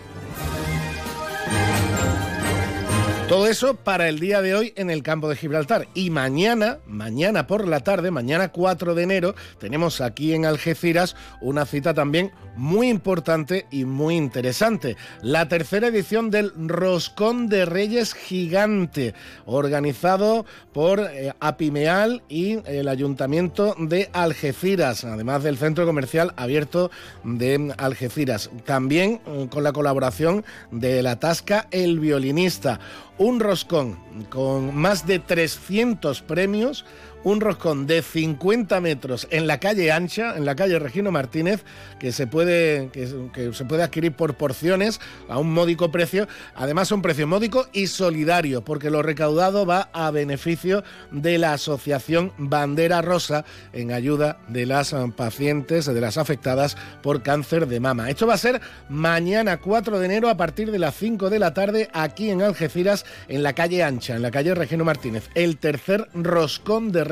Todo eso para el día de hoy en el campo de Gibraltar. Y mañana, mañana por la tarde, mañana 4 de enero, tenemos aquí en Algeciras una cita también muy importante y muy interesante. La tercera edición del Roscón de Reyes Gigante, organizado por eh, Apimeal y el Ayuntamiento de Algeciras, además del Centro Comercial Abierto de Algeciras. También eh, con la colaboración de la Tasca El Violinista un roscón con más de 300 premios, un roscón de 50 metros en la calle ancha, en la calle Regino Martínez, que se puede, que, se puede adquirir por porciones a un módico precio. Además, un precio módico y solidario, porque lo recaudado va a beneficio de la Asociación Bandera Rosa en ayuda de las pacientes, de las afectadas por cáncer de mama. Esto va a ser mañana 4 de enero a partir de las 5 de la tarde aquí en Algeciras, en la calle Ancha, en la calle Regino Martínez. El tercer roscón de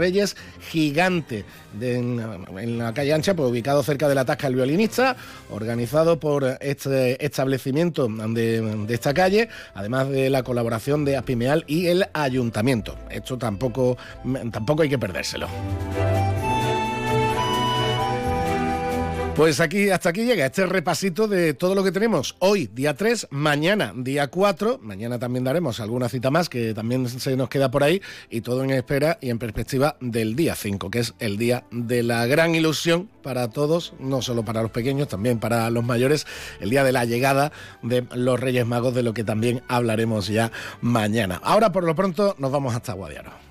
Gigante en, la calle Ancha, pues ubicado cerca de la Tasca del Violinista, organizado por este establecimiento de, de esta calle, además de la colaboración de Apimeal y el Ayuntamiento. Esto tampoco, tampoco hay que perdérselo. Pues aquí, hasta aquí llega este repasito de todo lo que tenemos hoy, día 3, mañana, día 4. Mañana también daremos alguna cita más que también se nos queda por ahí y todo en espera y en perspectiva del día 5, que es el día de la gran ilusión para todos, no solo para los pequeños, también para los mayores, el día de la llegada de los Reyes Magos, de lo que también hablaremos ya mañana. Ahora, por lo pronto, nos vamos hasta Guadiaro.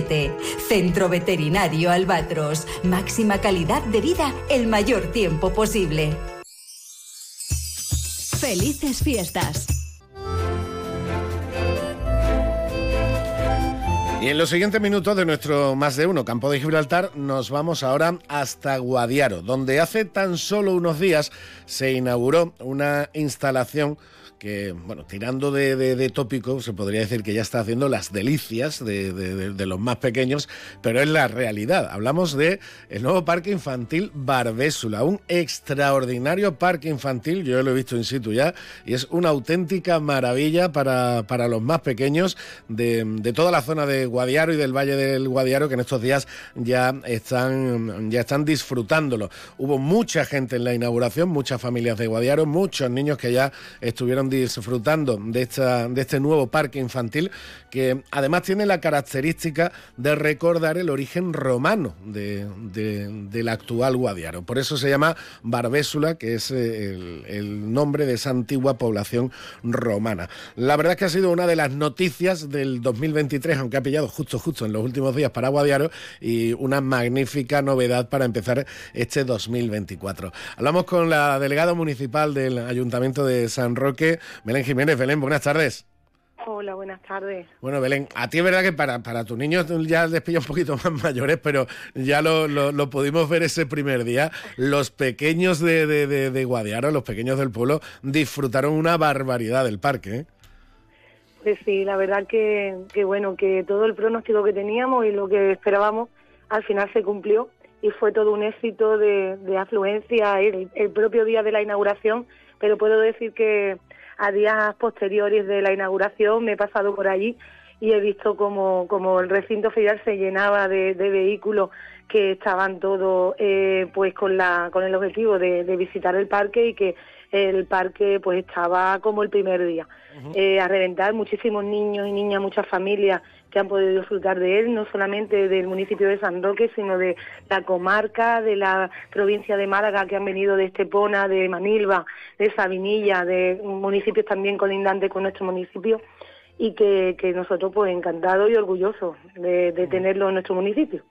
171407. Centro Veterinario Albatros. Máxima calidad de vida el mayor tiempo posible. Felices fiestas. Y en los siguientes minutos de nuestro más de uno campo de Gibraltar nos vamos ahora hasta Guadiaro, donde hace tan solo unos días se inauguró una instalación que, bueno, tirando de, de, tópico, se podría decir que ya está haciendo las delicias de, los más pequeños, pero es la realidad. Hablamos de el nuevo parque infantil Barbésula, un extraordinario parque infantil, yo lo he visto in situ ya, y es una auténtica maravilla para, para los más pequeños de, toda la zona de Guadiaro y del Valle del Guadiaro, que en estos días ya están, ya están disfrutándolo. Hubo mucha gente en la inauguración, muchas familias de Guadiaro, muchos niños que ya estuvieron disfrutando de, esta, de este nuevo parque infantil que además tiene la característica de recordar el origen romano de, del actual Guadiaro. Por eso se llama Barbésula, que es eh, el, nombre de esa antigua población romana. La verdad es que ha sido una de las noticias del 2023, aunque ha pillado justo, justo en los últimos días para Guadiaro y una magnífica novedad para empezar este 2024. Hablamos con la delegada municipal del Ayuntamiento de San Roque, Belén Jiménez. Belén, buenas tardes. Hola, buenas tardes. Bueno, Belén, a ti es verdad que para, para tus niños ya les pilla un poquito más mayores, pero ya lo, lo, pudimos ver ese primer día. Los pequeños de, de, de, Guadiaro, los pequeños del pueblo, disfrutaron una barbaridad del parque. ¿eh? Pues sí, la verdad que, que bueno, que todo el pronóstico que teníamos y lo que esperábamos al final se cumplió y fue todo un éxito de, de afluencia el propio día de la inauguración, pero puedo decir que a días posteriores de la inauguración me he pasado por allí y he visto como, como el recinto ferial se llenaba de, vehículos que estaban todos eh, pues con la con el objetivo de, visitar el parque y que el parque pues estaba como el primer día. Eh, a reventar muchísimos niños y niñas muchas familias que han podido disfrutar de él, no solamente del municipio de San Roque, sino de la comarca, de la provincia de Málaga, que han venido de Estepona, de Manilva, de Sabinilla, de municipios también colindantes con nuestro municipio y que, nosotros pues encantados y orgullosos de, tenerlo en nuestro municipio.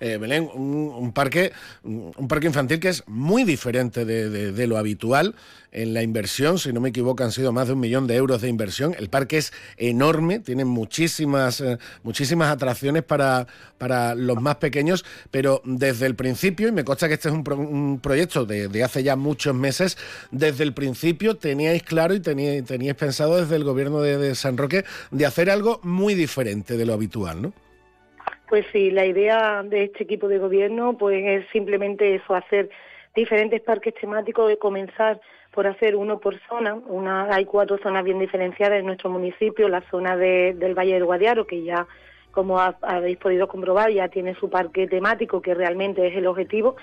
Eh, Belén, un, parque, un parque infantil que es muy diferente de, lo habitual en la inversión, si no me equivoco han sido más de un millón de euros de inversión. El parque es enorme, tiene muchísimas, eh, muchísimas atracciones para, para los más pequeños, pero desde el principio, y me consta que este es un, proyecto de, hace ya muchos meses, desde el principio teníais claro y teníais, teníais pensado desde el gobierno de San Roque de hacer algo muy diferente de lo habitual, ¿no? Pues sí, la idea de este equipo de gobierno pues es simplemente eso, hacer diferentes parques temáticos, de comenzar por hacer uno por zona. Una, hay cuatro zonas bien diferenciadas en nuestro municipio, la zona del Valle del Guadiaro, que ya, como habéis podido comprobar, ya tiene su parque temático, que realmente es el objetivo.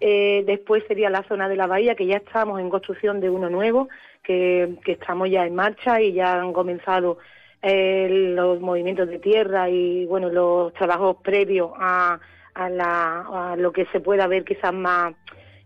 Eh, después sería la zona de la bahía, que ya estamos en construcción de uno nuevo, que, que estamos ya en marcha y ya han comenzado los movimientos de tierra y bueno los trabajos previos a, a, lo que se pueda ver quizás más,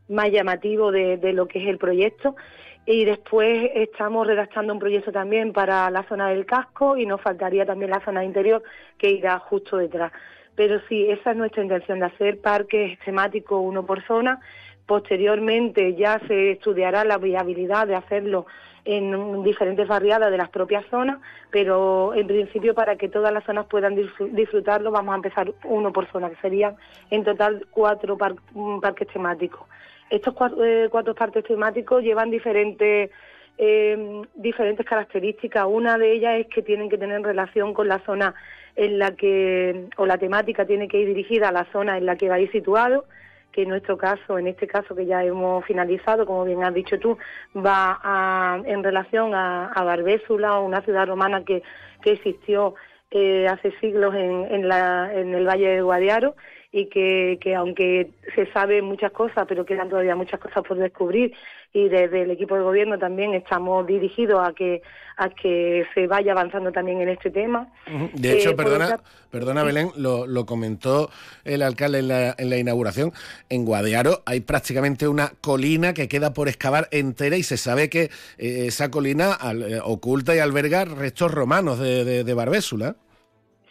más llamativo de, lo que es el proyecto. Y después estamos redactando un proyecto también para la zona del casco y nos faltaría también la zona interior que irá justo detrás. Pero sí, esa es nuestra intención de hacer parques temáticos uno por zona. Posteriormente ya se estudiará la viabilidad de hacerlo en diferentes barriadas de las propias zonas, pero en principio para que todas las zonas puedan disfrutarlo vamos a empezar uno por zona, que serían en total cuatro mm, parques temáticos. Estos eh, cuatro, parques temáticos llevan diferentes eh, diferentes características. Una de ellas es que tienen que tener relación con la zona en la que, o la temática tiene que ir dirigida a la zona en la que va a ir situado que en nuestro caso, en este caso que ya hemos finalizado, como bien has dicho tú, va en relación a, a Barbésula, una ciudad romana que, que existió eh, hace siglos en, en, la, en el Valle de Guadiaro y que, que aunque se sabe muchas cosas, pero quedan todavía muchas cosas por descubrir y desde el equipo de gobierno también estamos dirigidos a que a que se vaya avanzando también en este tema. De hecho, eh, perdona, perdona Belén, lo, lo, comentó el alcalde en la, en la inauguración, en Guadiaro hay prácticamente una colina que queda por excavar entera y se sabe que eh, esa colina eh, oculta y alberga restos romanos de, de, de Barbésula.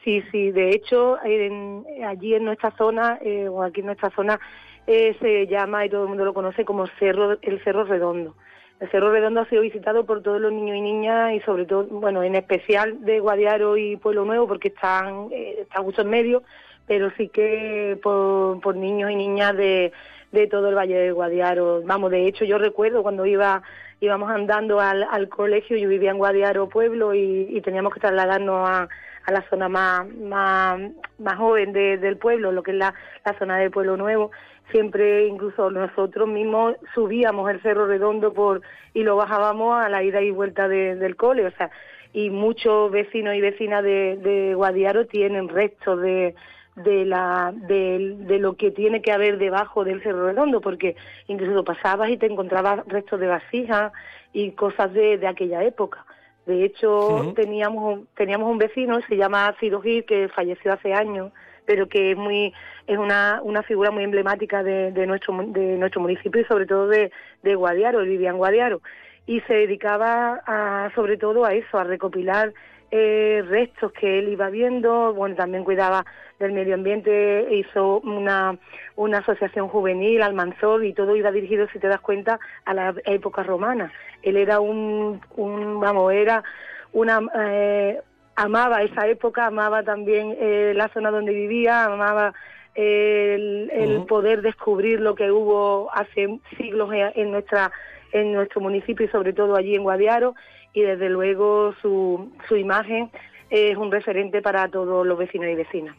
Sí, sí, de hecho, allí en nuestra zona, eh, o aquí en nuestra zona, eh, se llama, y todo el mundo lo conoce como cerro, el Cerro Redondo. El Cerro Redondo ha sido visitado por todos los niños y niñas y sobre todo, bueno, en especial de Guadiaro y Pueblo Nuevo porque están, eh, están mucho en medio, pero sí que por, niños y niñas de, de todo el Valle de Guadiaro. Vamos, de hecho yo recuerdo cuando iba íbamos andando al, colegio, yo vivía en Guadiaro Pueblo y teníamos que trasladarnos a a la zona más, más, más joven del pueblo, lo que es la, la zona del pueblo nuevo. Siempre, incluso nosotros mismos subíamos el Cerro Redondo por y lo bajábamos a la ida y vuelta del cole, o sea, y muchos vecinos y vecinas de, de Guadiaro tienen restos de, de la de, de, lo que tiene que haber debajo del Cerro Redondo, porque incluso pasabas y te encontrabas restos de vasijas y cosas de, de aquella época. De hecho, teníamos, teníamos un vecino, se llama Ciro Gil, que falleció hace años, pero que es muy es una, una figura muy emblemática de, de, nuestro, de nuestro municipio y sobre todo de, de Guadiaro, Vivian Guadiaro. Y se dedicaba a, sobre todo a eso, a recopilar eh, restos que él iba viendo, bueno, también cuidaba del medio ambiente, hizo una, una asociación juvenil, Almanzor, y todo iba dirigido, si te das cuenta, a la época romana. Él era un, un vamos, era una, eh, amaba esa época, amaba también eh, la zona donde vivía, amaba el, el poder descubrir lo que hubo hace siglos en nuestra en nuestro municipio y sobre todo allí en Guadiaro y desde luego su, su imagen es un referente para todos los vecinos y vecinas.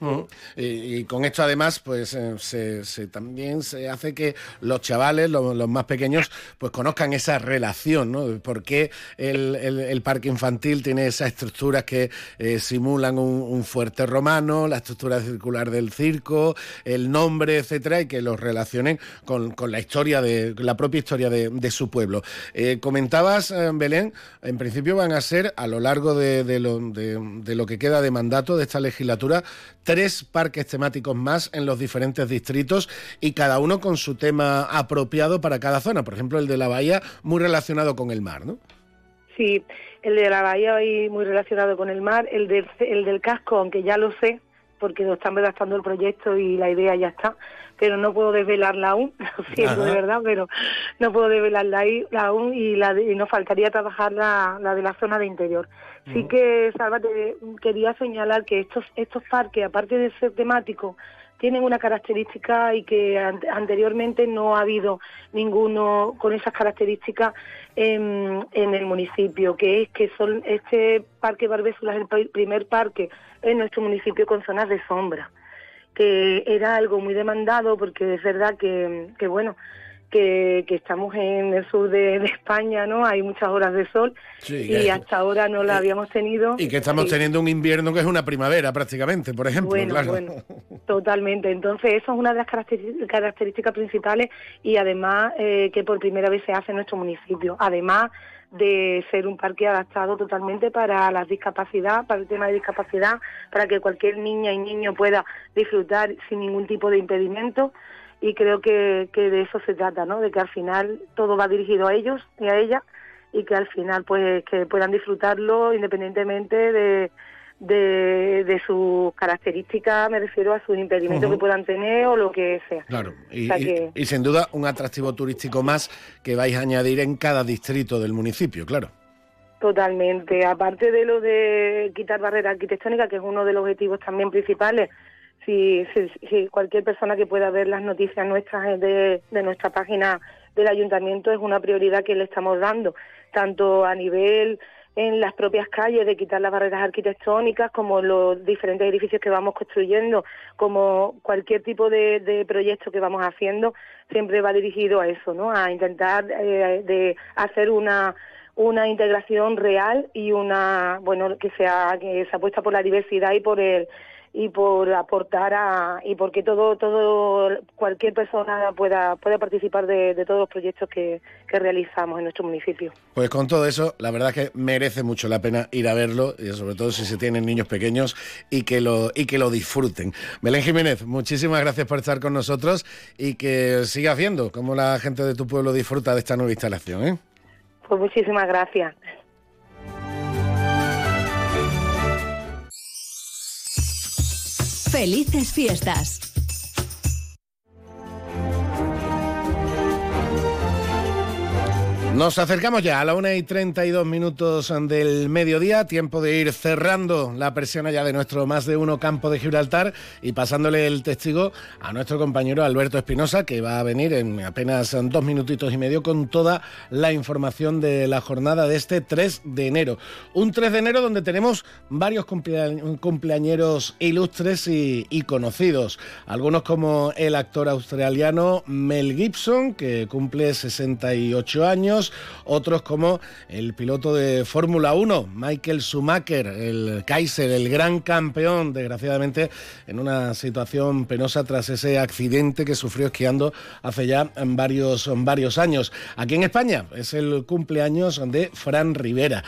y, con esto además, pues eh, se, también se hace que los chavales, los, más pequeños, pues conozcan esa relación, ¿no? ¿Por qué el, parque infantil tiene esas estructuras que eh, simulan un, fuerte romano, la estructura circular del circo, el nombre, etcétera, y que los relacionen con, la historia de la propia historia de, su pueblo. Eh, comentabas, Belén, en principio van a ser a lo largo de, de, de lo que queda de mandato de esta legislatura, tres parques temáticos más en los diferentes distritos y cada uno con su tema apropiado para cada zona. Por ejemplo, el de la bahía, muy relacionado con el mar, ¿no? Sí, el de la bahía muy relacionado con el mar, el del, el del casco, aunque ya lo sé, porque lo están redactando el proyecto y la idea ya está, pero no puedo desvelarla aún, lo siento de verdad, pero no puedo desvelarla ahí, aún y, la y nos faltaría trabajar la, la de la zona de interior. Sí que, Salva, te quería señalar que estos, estos parques, aparte de ser temáticos, tienen una característica y que anteriormente no ha habido ninguno con esas características en, el municipio, que es que son este parque Barbésula es el primer parque en nuestro municipio con zonas de sombra, que era algo muy demandado porque es verdad que, que bueno, que, estamos en el sur de, España, ¿no? Hay muchas horas de sol y hasta ahora no la habíamos tenido. Y que estamos teniendo un invierno que es una primavera prácticamente, por ejemplo. Bueno, bueno, totalmente. Entonces, eso es una de las características principales y además eh, que por primera vez se hace en nuestro municipio. Además de ser un parque adaptado totalmente para la discapacidad, para el tema de discapacidad, para que cualquier niña y niño pueda disfrutar sin ningún tipo de impedimento y creo que, que de eso se trata, ¿no? De que al final todo va dirigido a ellos y a ella y que al final pues que puedan disfrutarlo independientemente de, de, sus características, me refiero a sus impedimentos que puedan tener o lo que sea. Claro, y, y, sin duda un atractivo turístico más que vais a añadir en cada distrito del municipio, claro. Totalmente, aparte de lo de quitar barreras arquitectónicas, que es uno de los objetivos también principales, si, si, cualquier persona que pueda ver las noticias nuestras de, de nuestra página del ayuntamiento es una prioridad que le estamos dando, tanto a nivel en las propias calles de quitar las barreras arquitectónicas, como los diferentes edificios que vamos construyendo, como cualquier tipo de, de proyecto que vamos haciendo, siempre va dirigido a eso, ¿no? A intentar eh, de hacer una una integración real y una bueno que sea que se apuesta por la diversidad y por el y por aportar a, y porque todo todo cualquier persona pueda pueda participar de, todos los proyectos que, que, realizamos en nuestro municipio. Pues con todo eso, la verdad es que merece mucho la pena ir a verlo, y sobre todo si se tienen niños pequeños y que lo y que lo disfruten. Belén Jiménez, muchísimas gracias por estar con nosotros y que siga haciendo como la gente de tu pueblo disfruta de esta nueva instalación. ¿eh? Pues muchísimas gracias. Felices fiestas. Nos acercamos ya a la 1 y 32 minutos del mediodía, tiempo de ir cerrando la presión allá de nuestro más de uno campo de Gibraltar y pasándole el testigo a nuestro compañero Alberto Espinosa, que va a venir en apenas dos minutitos y medio con toda la información de la jornada de este 3 de enero. Un 3 de enero donde tenemos varios cumpleañeros ilustres y conocidos. Algunos como el actor australiano Mel Gibson, que cumple 68 años otros como el piloto de Fórmula 1, Michael Schumacher, el Kaiser, el gran campeón, desgraciadamente en una situación penosa tras ese accidente que sufrió esquiando hace ya varios, varios años. Aquí en España es el cumpleaños de Fran Rivera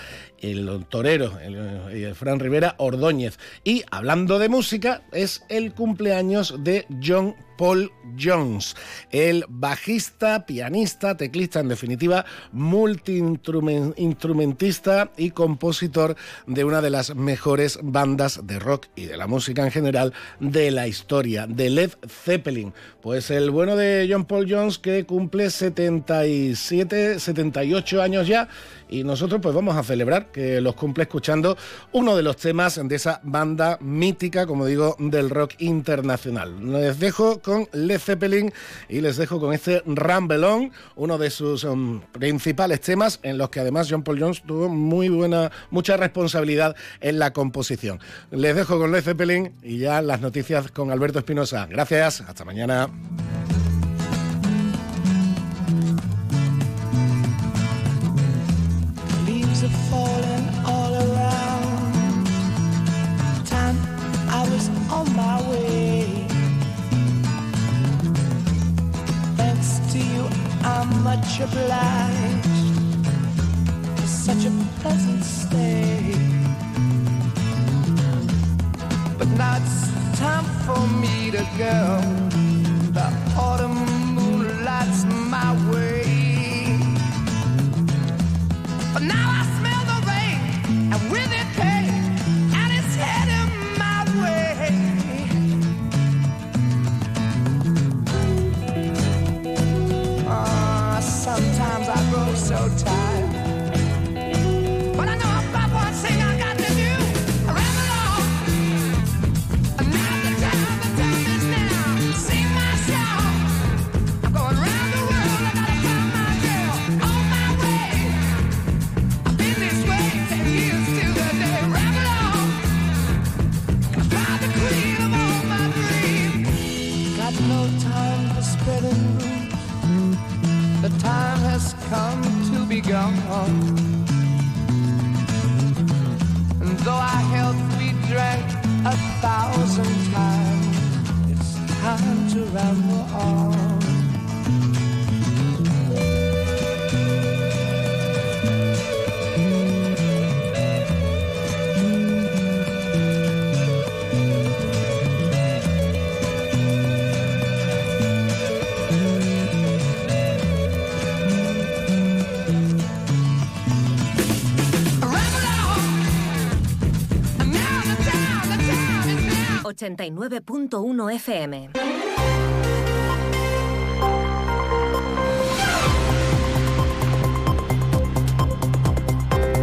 el torero, el, Fran Rivera Ordóñez. Y hablando de música, es el cumpleaños de John Paul Jones, el bajista, pianista, teclista, en definitiva, multiinstrumentista y compositor de una de las mejores bandas de rock y de la música en general de la historia, de Led Zeppelin. Pues el bueno de John Paul Jones que cumple 77, 78 años ya y nosotros pues vamos a celebrar que los cumple escuchando uno de los temas de esa banda mítica, como digo, del rock internacional. Les dejo con Led Zeppelin y les dejo con este Rambelón, uno de sus um, principales temas en los que además John Paul Jones tuvo muy buena, mucha responsabilidad en la composición. Les dejo con Led Zeppelin y ya las noticias con Alberto Espinosa. Gracias, hasta mañana. are falling all around. Time I was on my way. Thanks to you, I'm much obliged for such a pleasant stay. But now it's time for me to go. 89.1 FM.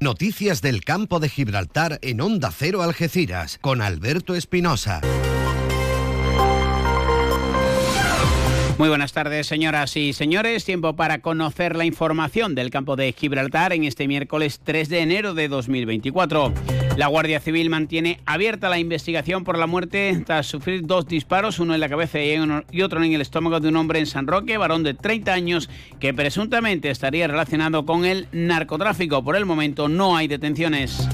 Noticias del campo de Gibraltar en Onda Cero Algeciras con Alberto Espinosa. Muy buenas tardes, señoras y señores. Tiempo para conocer la información del campo de Gibraltar en este miércoles 3 de enero de 2024. La Guardia Civil mantiene abierta la investigación por la muerte tras sufrir dos disparos, uno en la cabeza y otro en el estómago de un hombre en San Roque, varón de 30 años, que presuntamente estaría relacionado con el narcotráfico. Por el momento no hay detenciones.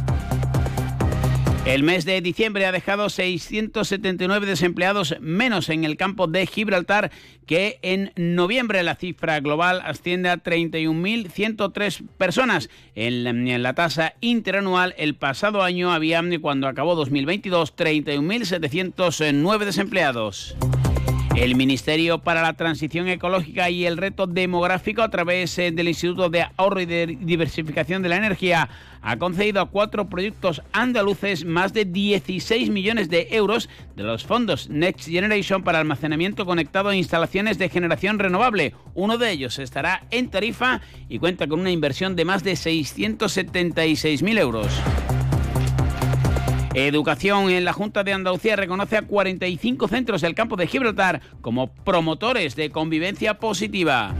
El mes de diciembre ha dejado 679 desempleados menos en el campo de Gibraltar que en noviembre. La cifra global asciende a 31.103 personas. En la, tasa interanual el pasado año había, cuando acabó 2022, 31.709 desempleados. El Ministerio para la Transición Ecológica y el Reto Demográfico, a través eh, del Instituto de Ahorro y Diversificación de la Energía, ha concedido a cuatro proyectos andaluces más de 16 millones de euros de los fondos Next Generation para almacenamiento conectado e instalaciones de generación renovable. Uno de ellos estará en Tarifa y cuenta con una inversión de más de 676.000 euros. Educación en la Junta de Andalucía reconoce a 45 centros del campo de Gibraltar como promotores de convivencia positiva.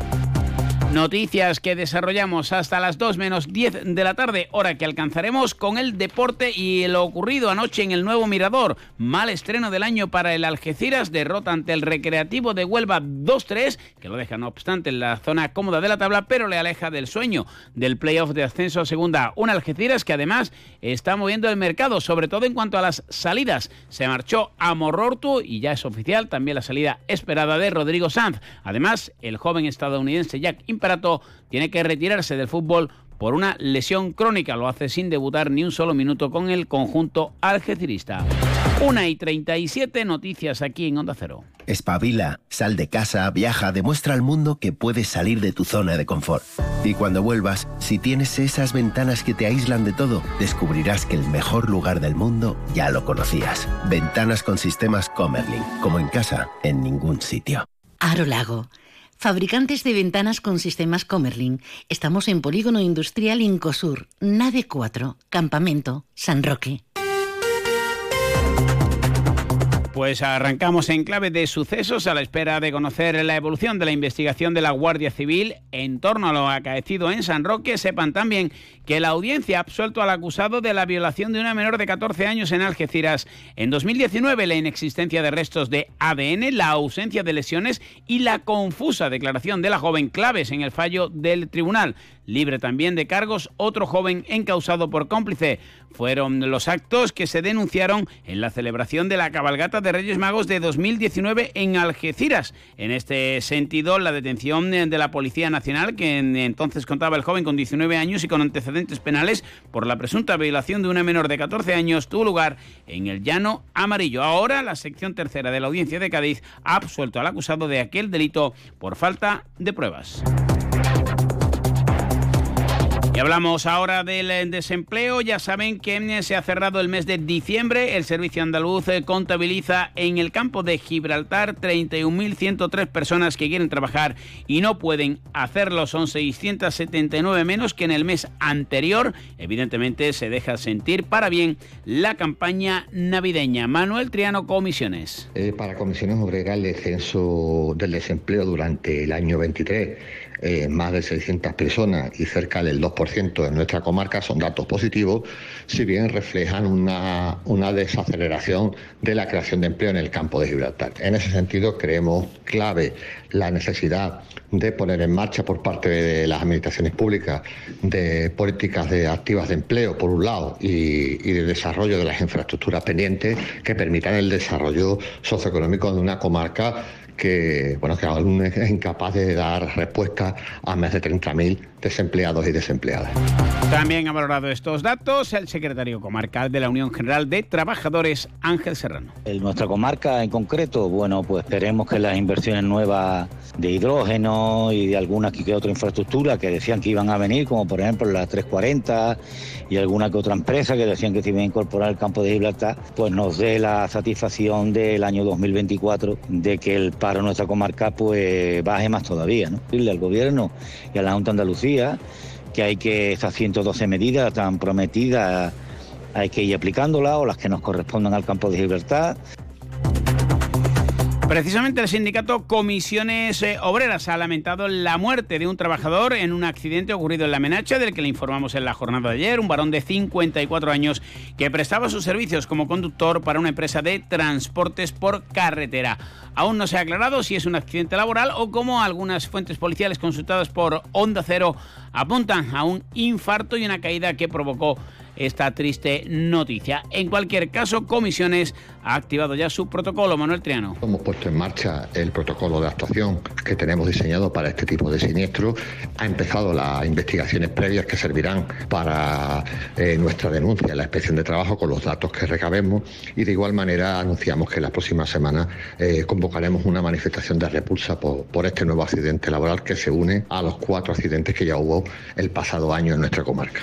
Noticias que desarrollamos hasta las 2 menos 10 de la tarde, hora que alcanzaremos con el deporte y lo ocurrido anoche en el nuevo Mirador. Mal estreno del año para el Algeciras, derrota ante el Recreativo de Huelva 2-3, que lo deja no obstante en la zona cómoda de la tabla, pero le aleja del sueño del playoff de ascenso a segunda. Un Algeciras que además está moviendo el mercado, sobre todo en cuanto a las salidas. Se marchó a Morortu y ya es oficial también la salida esperada de Rodrigo Sanz. Además, el joven estadounidense Jack Imperato tiene que retirarse del fútbol por una lesión crónica. Lo hace sin debutar ni un solo minuto con el conjunto algecirista. Una y 37 noticias aquí en Onda Cero. Espabila, sal de casa, viaja, demuestra al mundo que puedes salir de tu zona de confort. Y cuando vuelvas, si tienes esas ventanas que te aíslan de todo, descubrirás que el mejor lugar del mundo ya lo conocías. Ventanas con sistemas Comerlin, como en casa, en ningún sitio. Aro Lago Fabricantes de ventanas con sistemas Comerlin. Estamos en Polígono Industrial Incosur, Nave 4, Campamento, San Roque. Pues arrancamos en clave de sucesos a la espera de conocer la evolución de la investigación de la Guardia Civil en torno a lo acaecido en San Roque. Sepan también que la audiencia ha absuelto al acusado de la violación de una menor de 14 años en Algeciras. En 2019, la inexistencia de restos de ADN, la ausencia de lesiones y la confusa declaración de la joven claves en el fallo del tribunal. Libre también de cargos, otro joven encausado por cómplice. Fueron los actos que se denunciaron en la celebración de la cabalgata de Reyes Magos de 2019 en Algeciras. En este sentido, la detención de la Policía Nacional, que entonces contaba el joven con 19 años y con antecedentes penales por la presunta violación de una menor de 14 años, tuvo lugar en el Llano Amarillo. Ahora, la sección tercera de la Audiencia de Cádiz ha absuelto al acusado de aquel delito por falta de pruebas. Y hablamos ahora del eh, desempleo. Ya saben que eh, se ha cerrado el mes de diciembre. El Servicio Andaluz eh, contabiliza en el campo de Gibraltar 31.103 personas que quieren trabajar y no pueden hacerlo. Son 679 menos que en el mes anterior. Evidentemente se deja sentir para bien la campaña navideña. Manuel Triano, Comisiones. Para Comisiones Obreras, el descenso del desempleo durante el año 23 eh, más de 600 personas y cerca del 2% en nuestra comarca son datos positivos, si bien reflejan una, una desaceleración de la creación de empleo en el campo de Gibraltar. En ese sentido, creemos clave la necesidad de poner en marcha por parte de las administraciones públicas de políticas de activas de empleo, por un lado, y de desarrollo de las infraestructuras pendientes que permitan el desarrollo socioeconómico de una comarca que, bueno, que aún es incapaz de dar respuesta a más de 30.000 desempleados y desempleadas. También ha valorado estos datos el secretario comarcal de la Unión General de Trabajadores, Ángel Serrano. En nuestra comarca en concreto, bueno, pues esperemos que las inversiones nuevas de hidrógeno y de alguna que otra infraestructura que decían que iban a venir, como por ejemplo la 340 y alguna que otra empresa que decían que se iba a incorporar al campo de Gibraltar, pues nos dé la satisfacción del año 2024 de que el paro en nuestra comarca pues baje más todavía, ¿no? Decirle al gobierno y a la Junta de Andalucía que hay que esas 112 medidas tan prometidas hay que ir aplicándolas o las que nos correspondan al campo de Gibraltar. Precisamente el sindicato Comisiones eh, Obreras ha lamentado la muerte de un trabajador en un accidente ocurrido en La Menacha, del que le informamos en la jornada de ayer, un varón de 54 años que prestaba sus servicios como conductor para una empresa de transportes por carretera. Aún no se ha aclarado si es un accidente laboral o como algunas fuentes policiales consultadas por Onda Cero apuntan a un infarto y una caída que provocó esta triste noticia. En cualquier caso, Comisiones ha activado ya su protocolo. Manuel Triano. Hemos puesto en marcha el protocolo de actuación que tenemos diseñado para este tipo de siniestros. Ha empezado las investigaciones previas que servirán para eh, nuestra denuncia en la inspección de trabajo con los datos que recabemos y de igual manera anunciamos que la próxima semana eh, convocaremos una manifestación de repulsa por, por este nuevo accidente laboral que se une a los cuatro accidentes que ya hubo el pasado año en nuestra comarca.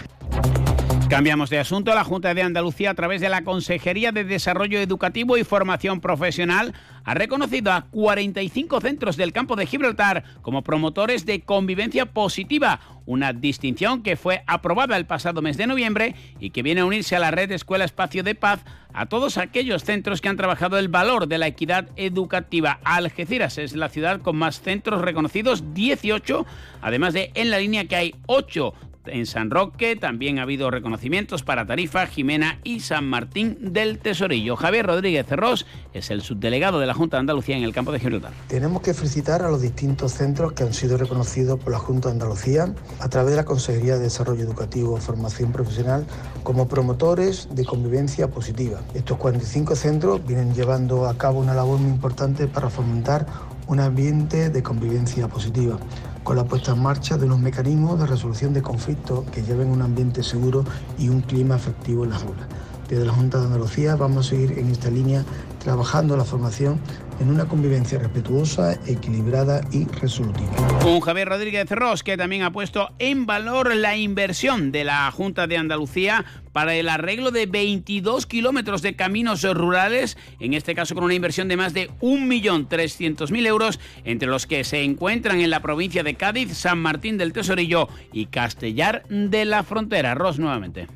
Cambiamos de asunto. La Junta de Andalucía, a través de la Consejería de Desarrollo Educativo y Formación Profesional, ha reconocido a 45 centros del campo de Gibraltar como promotores de convivencia positiva, una distinción que fue aprobada el pasado mes de noviembre y que viene a unirse a la red Escuela Espacio de Paz a todos aquellos centros que han trabajado el valor de la equidad educativa. Algeciras es la ciudad con más centros reconocidos, 18, además de en la línea que hay 8 en San Roque. También ha habido reconocimientos para Tarifa, Jimena y San Martín del Tesorillo. Javier Rodríguez Cerrós es el subdelegado de la Junta de Andalucía en el campo de Gibraltar. Tenemos que felicitar a los distintos centros que han sido reconocidos por la Junta de Andalucía a través de la Consejería de Desarrollo Educativo Formación Profesional como promotores de convivencia positiva. Estos 45 centros vienen llevando a cabo una labor muy importante para fomentar un ambiente de convivencia positiva con la puesta en marcha de unos mecanismos de resolución de conflictos que lleven un ambiente seguro y un clima efectivo en las aulas. Desde la Junta de Andalucía vamos a seguir en esta línea trabajando la formación en una convivencia respetuosa, equilibrada y resolutiva. Un Javier Rodríguez Ros que también ha puesto en valor la inversión de la Junta de Andalucía para el arreglo de 22 kilómetros de caminos rurales, en este caso con una inversión de más de 1.300.000 euros, entre los que se encuentran en la provincia de Cádiz, San Martín del Tesorillo y Castellar de la Frontera. Ros nuevamente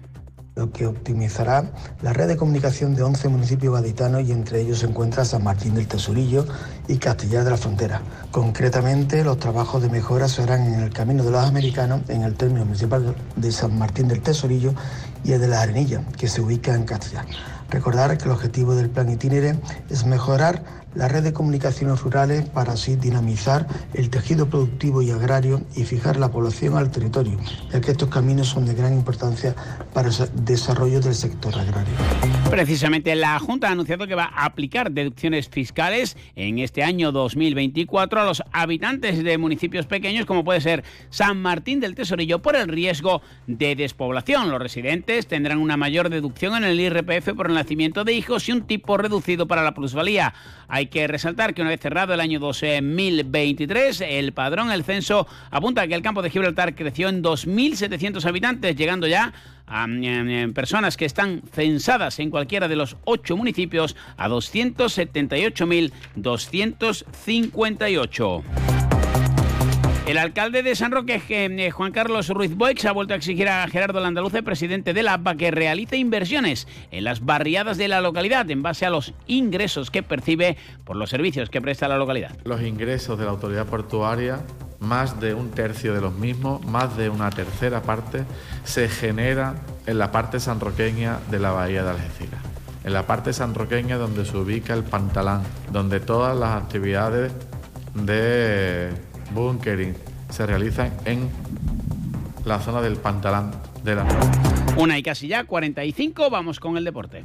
lo que optimizará la red de comunicación de 11 municipios gaditanos y entre ellos se encuentra San Martín del Tesorillo y Castellar de la Frontera. Concretamente, los trabajos de mejora se harán en el Camino de los Americanos, en el término municipal de San Martín del Tesorillo y el de la Arenilla, que se ubica en Castellar. Recordar que el objetivo del plan itinere es mejorar la red de comunicaciones rurales para así dinamizar el tejido productivo y agrario y fijar la población al territorio, ya que estos caminos son de gran importancia para el desarrollo del sector agrario. Precisamente la Junta ha anunciado que va a aplicar deducciones fiscales en este año 2024 a los habitantes de municipios pequeños como puede ser San Martín del Tesorillo por el riesgo de despoblación. Los residentes tendrán una mayor deducción en el IRPF por el nacimiento de hijos y un tipo reducido para la plusvalía. Que resaltar que una vez cerrado el año 2023, el padrón, el censo, apunta a que el campo de Gibraltar creció en 2.700 habitantes, llegando ya a mm, personas que están censadas en cualquiera de los ocho municipios a 278.258. El alcalde de San Roque, eh, Juan Carlos Ruiz Boix, ha vuelto a exigir a Gerardo Landaluce, presidente de la APA, que realice inversiones en las barriadas de la localidad en base a los ingresos que percibe por los servicios que presta la localidad. Los ingresos de la autoridad portuaria, más de un tercio de los mismos, más de una tercera parte, se genera en la parte sanroqueña de la bahía de Algeciras. En la parte sanroqueña donde se ubica el Pantalán, donde todas las actividades de bunkering se realizan en la zona del Pantalán de la Una y casi ya, 45, vamos con el deporte.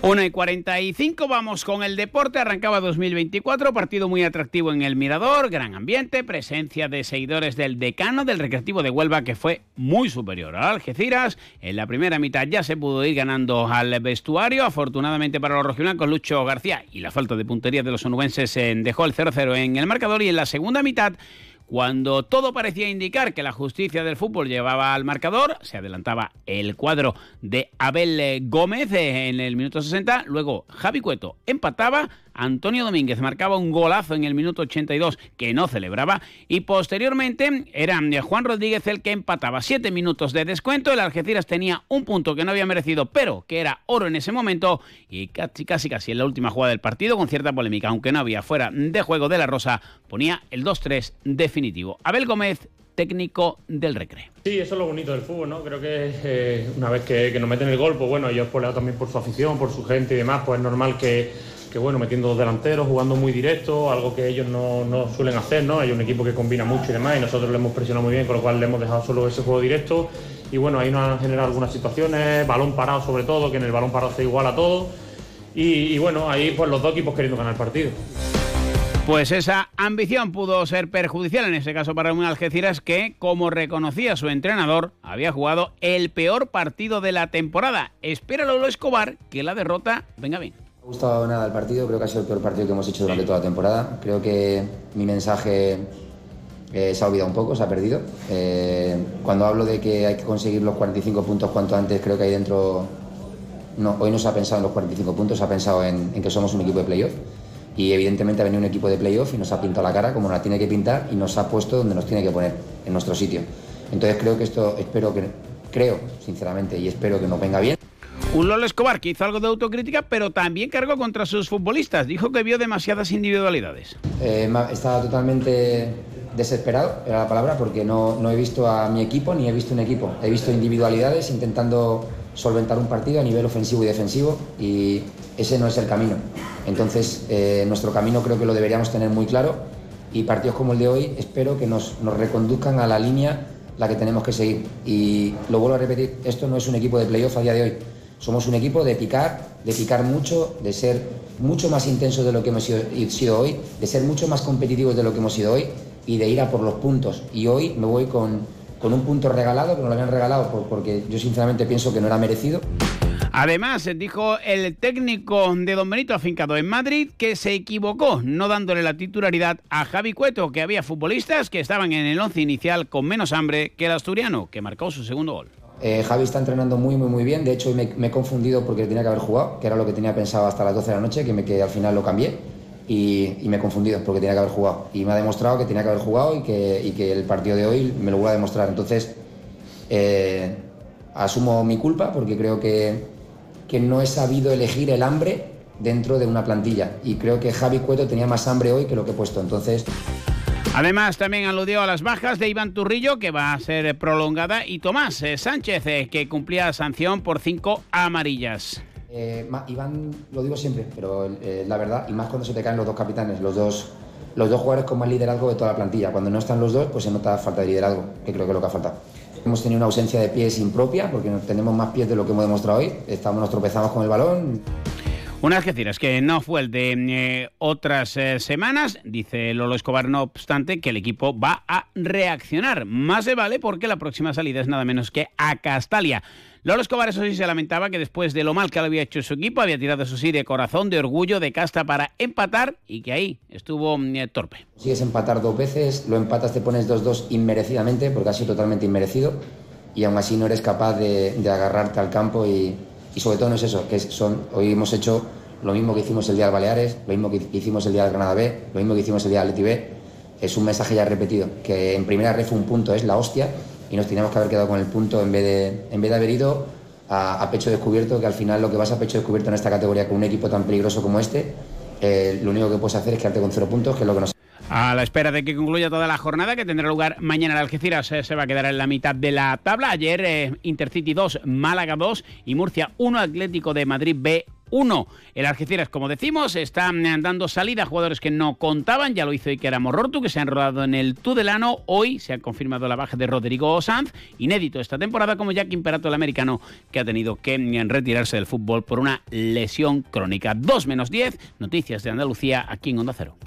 1 y 45, vamos con el deporte. Arrancaba 2024, partido muy atractivo en el Mirador, gran ambiente, presencia de seguidores del decano del Recreativo de Huelva, que fue muy superior al Algeciras. En la primera mitad ya se pudo ir ganando al vestuario. Afortunadamente para los rojiblancos, Lucho García y la falta de puntería de los onubenses eh, dejó el 0-0 en el marcador. Y en la segunda mitad cuando todo parecía indicar que la justicia del fútbol llevaba al marcador, se adelantaba el cuadro de Abel Gómez eh, en el minuto 60, luego Javi Cueto empataba, Antonio Domínguez marcaba un golazo en el minuto 82 que no celebraba y posteriormente era eh, Juan Rodríguez el que empataba. Siete minutos de descuento, el Algeciras tenía un punto que no había merecido, pero que era oro en ese momento y casi casi, casi en la última jugada del partido con cierta polémica, aunque no había fuera de juego de la Rosa, ponía el 2-3 definitivo. Abel Gómez técnico del Recre. Sí, eso es lo bonito del fútbol, ¿no? Creo que eh, una vez que, que nos meten el gol, pues bueno, ellos por también por su afición, por su gente y demás, pues es normal que, que bueno, metiendo dos delanteros, jugando muy directo, algo que ellos no, no suelen hacer, ¿no? Hay un equipo que combina mucho y demás, y nosotros le hemos presionado muy bien, con lo cual le hemos dejado solo ese juego directo. Y bueno, ahí nos han generado algunas situaciones, balón parado sobre todo, que en el balón parado se iguala todo. Y, bueno, ahí pues los dos equipos queriendo ganar el partido. Pues esa ambición pudo ser perjudicial en ese caso para un Algeciras que, como reconocía su entrenador, había jugado el peor partido de la temporada. Espera Lolo Escobar que la derrota venga bien. Me ha gustado nada el partido, creo que ha sido el peor partido que hemos hecho durante toda la temporada. Creo que mi mensaje eh, se ha olvidado un poco, se ha perdido. Eh, cuando hablo de que hay que conseguir los 45 puntos cuanto antes, creo que ahí dentro, no, hoy no se ha pensado en los 45 puntos, se ha pensado en, que somos un equipo de playoff. Y evidentemente ha venido un equipo de playoff y nos ha pintado la cara como la tiene que pintar y nos ha puesto donde nos tiene que poner, en nuestro sitio. Entonces creo que esto, espero que, creo sinceramente y espero que nos venga bien. Un Lolo Escobar que hizo algo de autocrítica, pero también cargó contra sus futbolistas. Dijo que vio demasiadas individualidades. Eh, estaba totalmente desesperado, era la palabra, porque no, no he visto a mi equipo ni he visto un equipo. He visto individualidades intentando solventar un partido a nivel ofensivo y defensivo y ese no es el camino. Entonces, eh, nuestro camino creo que lo deberíamos tener muy claro y partidos como el de hoy espero que nos, nos reconduzcan a la línea la que tenemos que seguir. Y lo vuelvo a repetir, esto no es un equipo de playoff a día de hoy. Somos un equipo de picar, de picar mucho, de ser mucho más intensos de lo que hemos sido, hoy, de ser mucho más competitivos de lo que hemos sido hoy y de ir a por los puntos. Y hoy me voy con, con un punto regalado, que nos lo habían regalado por- porque yo sinceramente pienso que no era merecido. Además, dijo el técnico de Don Benito afincado en Madrid que se equivocó no dándole la titularidad a Javi Cueto, que había futbolistas que estaban en el once inicial con menos hambre que el asturiano, que marcó su segundo gol. Eh, Javi está entrenando muy, muy, muy bien. De hecho, me, me he confundido porque tenía que haber jugado, que era lo que tenía pensado hasta las 12 de la noche, que, al final lo cambié. Y, me he confundido porque tenía que haber jugado. Y me ha demostrado que tenía que haber jugado y que, y que el partido de hoy me lo vuelve a demostrar. Entonces, eh, asumo mi culpa porque creo que, que no he sabido elegir el hambre dentro de una plantilla. Y creo que Javi Cueto tenía más hambre hoy que lo que he puesto. Entonces, Además, también aludió a las bajas de Iván Turrillo, que va a ser prolongada, y Tomás eh, Sánchez, eh, que cumplía sanción por cinco amarillas. Eh, Iván, lo digo siempre, pero la verdad, y más cuando se te caen los dos capitanes, los dos, los dos jugadores con más liderazgo de toda la plantilla. Cuando no están los dos, pues se nota falta de liderazgo, que creo que es lo que ha faltado. Hemos tenido una ausencia de pies impropia, porque tenemos más pies de lo que hemos demostrado hoy. Estamos, nos tropezamos con el balón, Un Algeciras que no fue el de eh, otras eh, semanas, dice Lolo Escobar, no obstante, que el equipo va a reaccionar. Más se vale porque la próxima salida es nada menos que a Castalia. Lolo Escobar, eso sí, se lamentaba que después de lo mal que lo había hecho su equipo, había tirado, eso sí, de corazón, de orgullo, de casta para empatar y que ahí estuvo mm, torpe. Consigues empatar dos veces, lo empatas, te pones 2-2 inmerecidamente, porque ha sido totalmente inmerecido, y aún así no eres capaz de, de agarrarte al campo y, y sobre todo no es eso, que son, hoy hemos hecho lo mismo que hicimos el día del Baleares, lo mismo que hicimos el día del Granada B, lo mismo que hicimos el día del Leti B, es un mensaje ya repetido, que en primera red fue un punto, es la hostia, y nos teníamos que haber quedado con el punto en vez de, en vez de haber ido a, a pecho descubierto, que al final lo que vas a pecho descubierto en esta categoría con un equipo tan peligroso como este, eh, lo único que puedes hacer es quedarte con cero puntos, que es lo que nos A la espera de que concluya toda la jornada, que tendrá lugar mañana en Algeciras, eh, se va a quedar en la mitad de la tabla. Ayer eh, Intercity 2, Málaga 2 y Murcia 1, Atlético de Madrid B 1. El Algeciras, como decimos, está mm, dando salida a jugadores que no contaban. Ya lo hizo Iker Morortu, que se han rodado en el Tudelano. Hoy se ha confirmado la baja de Rodrigo Sanz, inédito esta temporada, como Jack Imperato, el americano, que ha tenido que mm, retirarse del fútbol por una lesión crónica. 2 menos 10, noticias de Andalucía aquí en Onda Cero.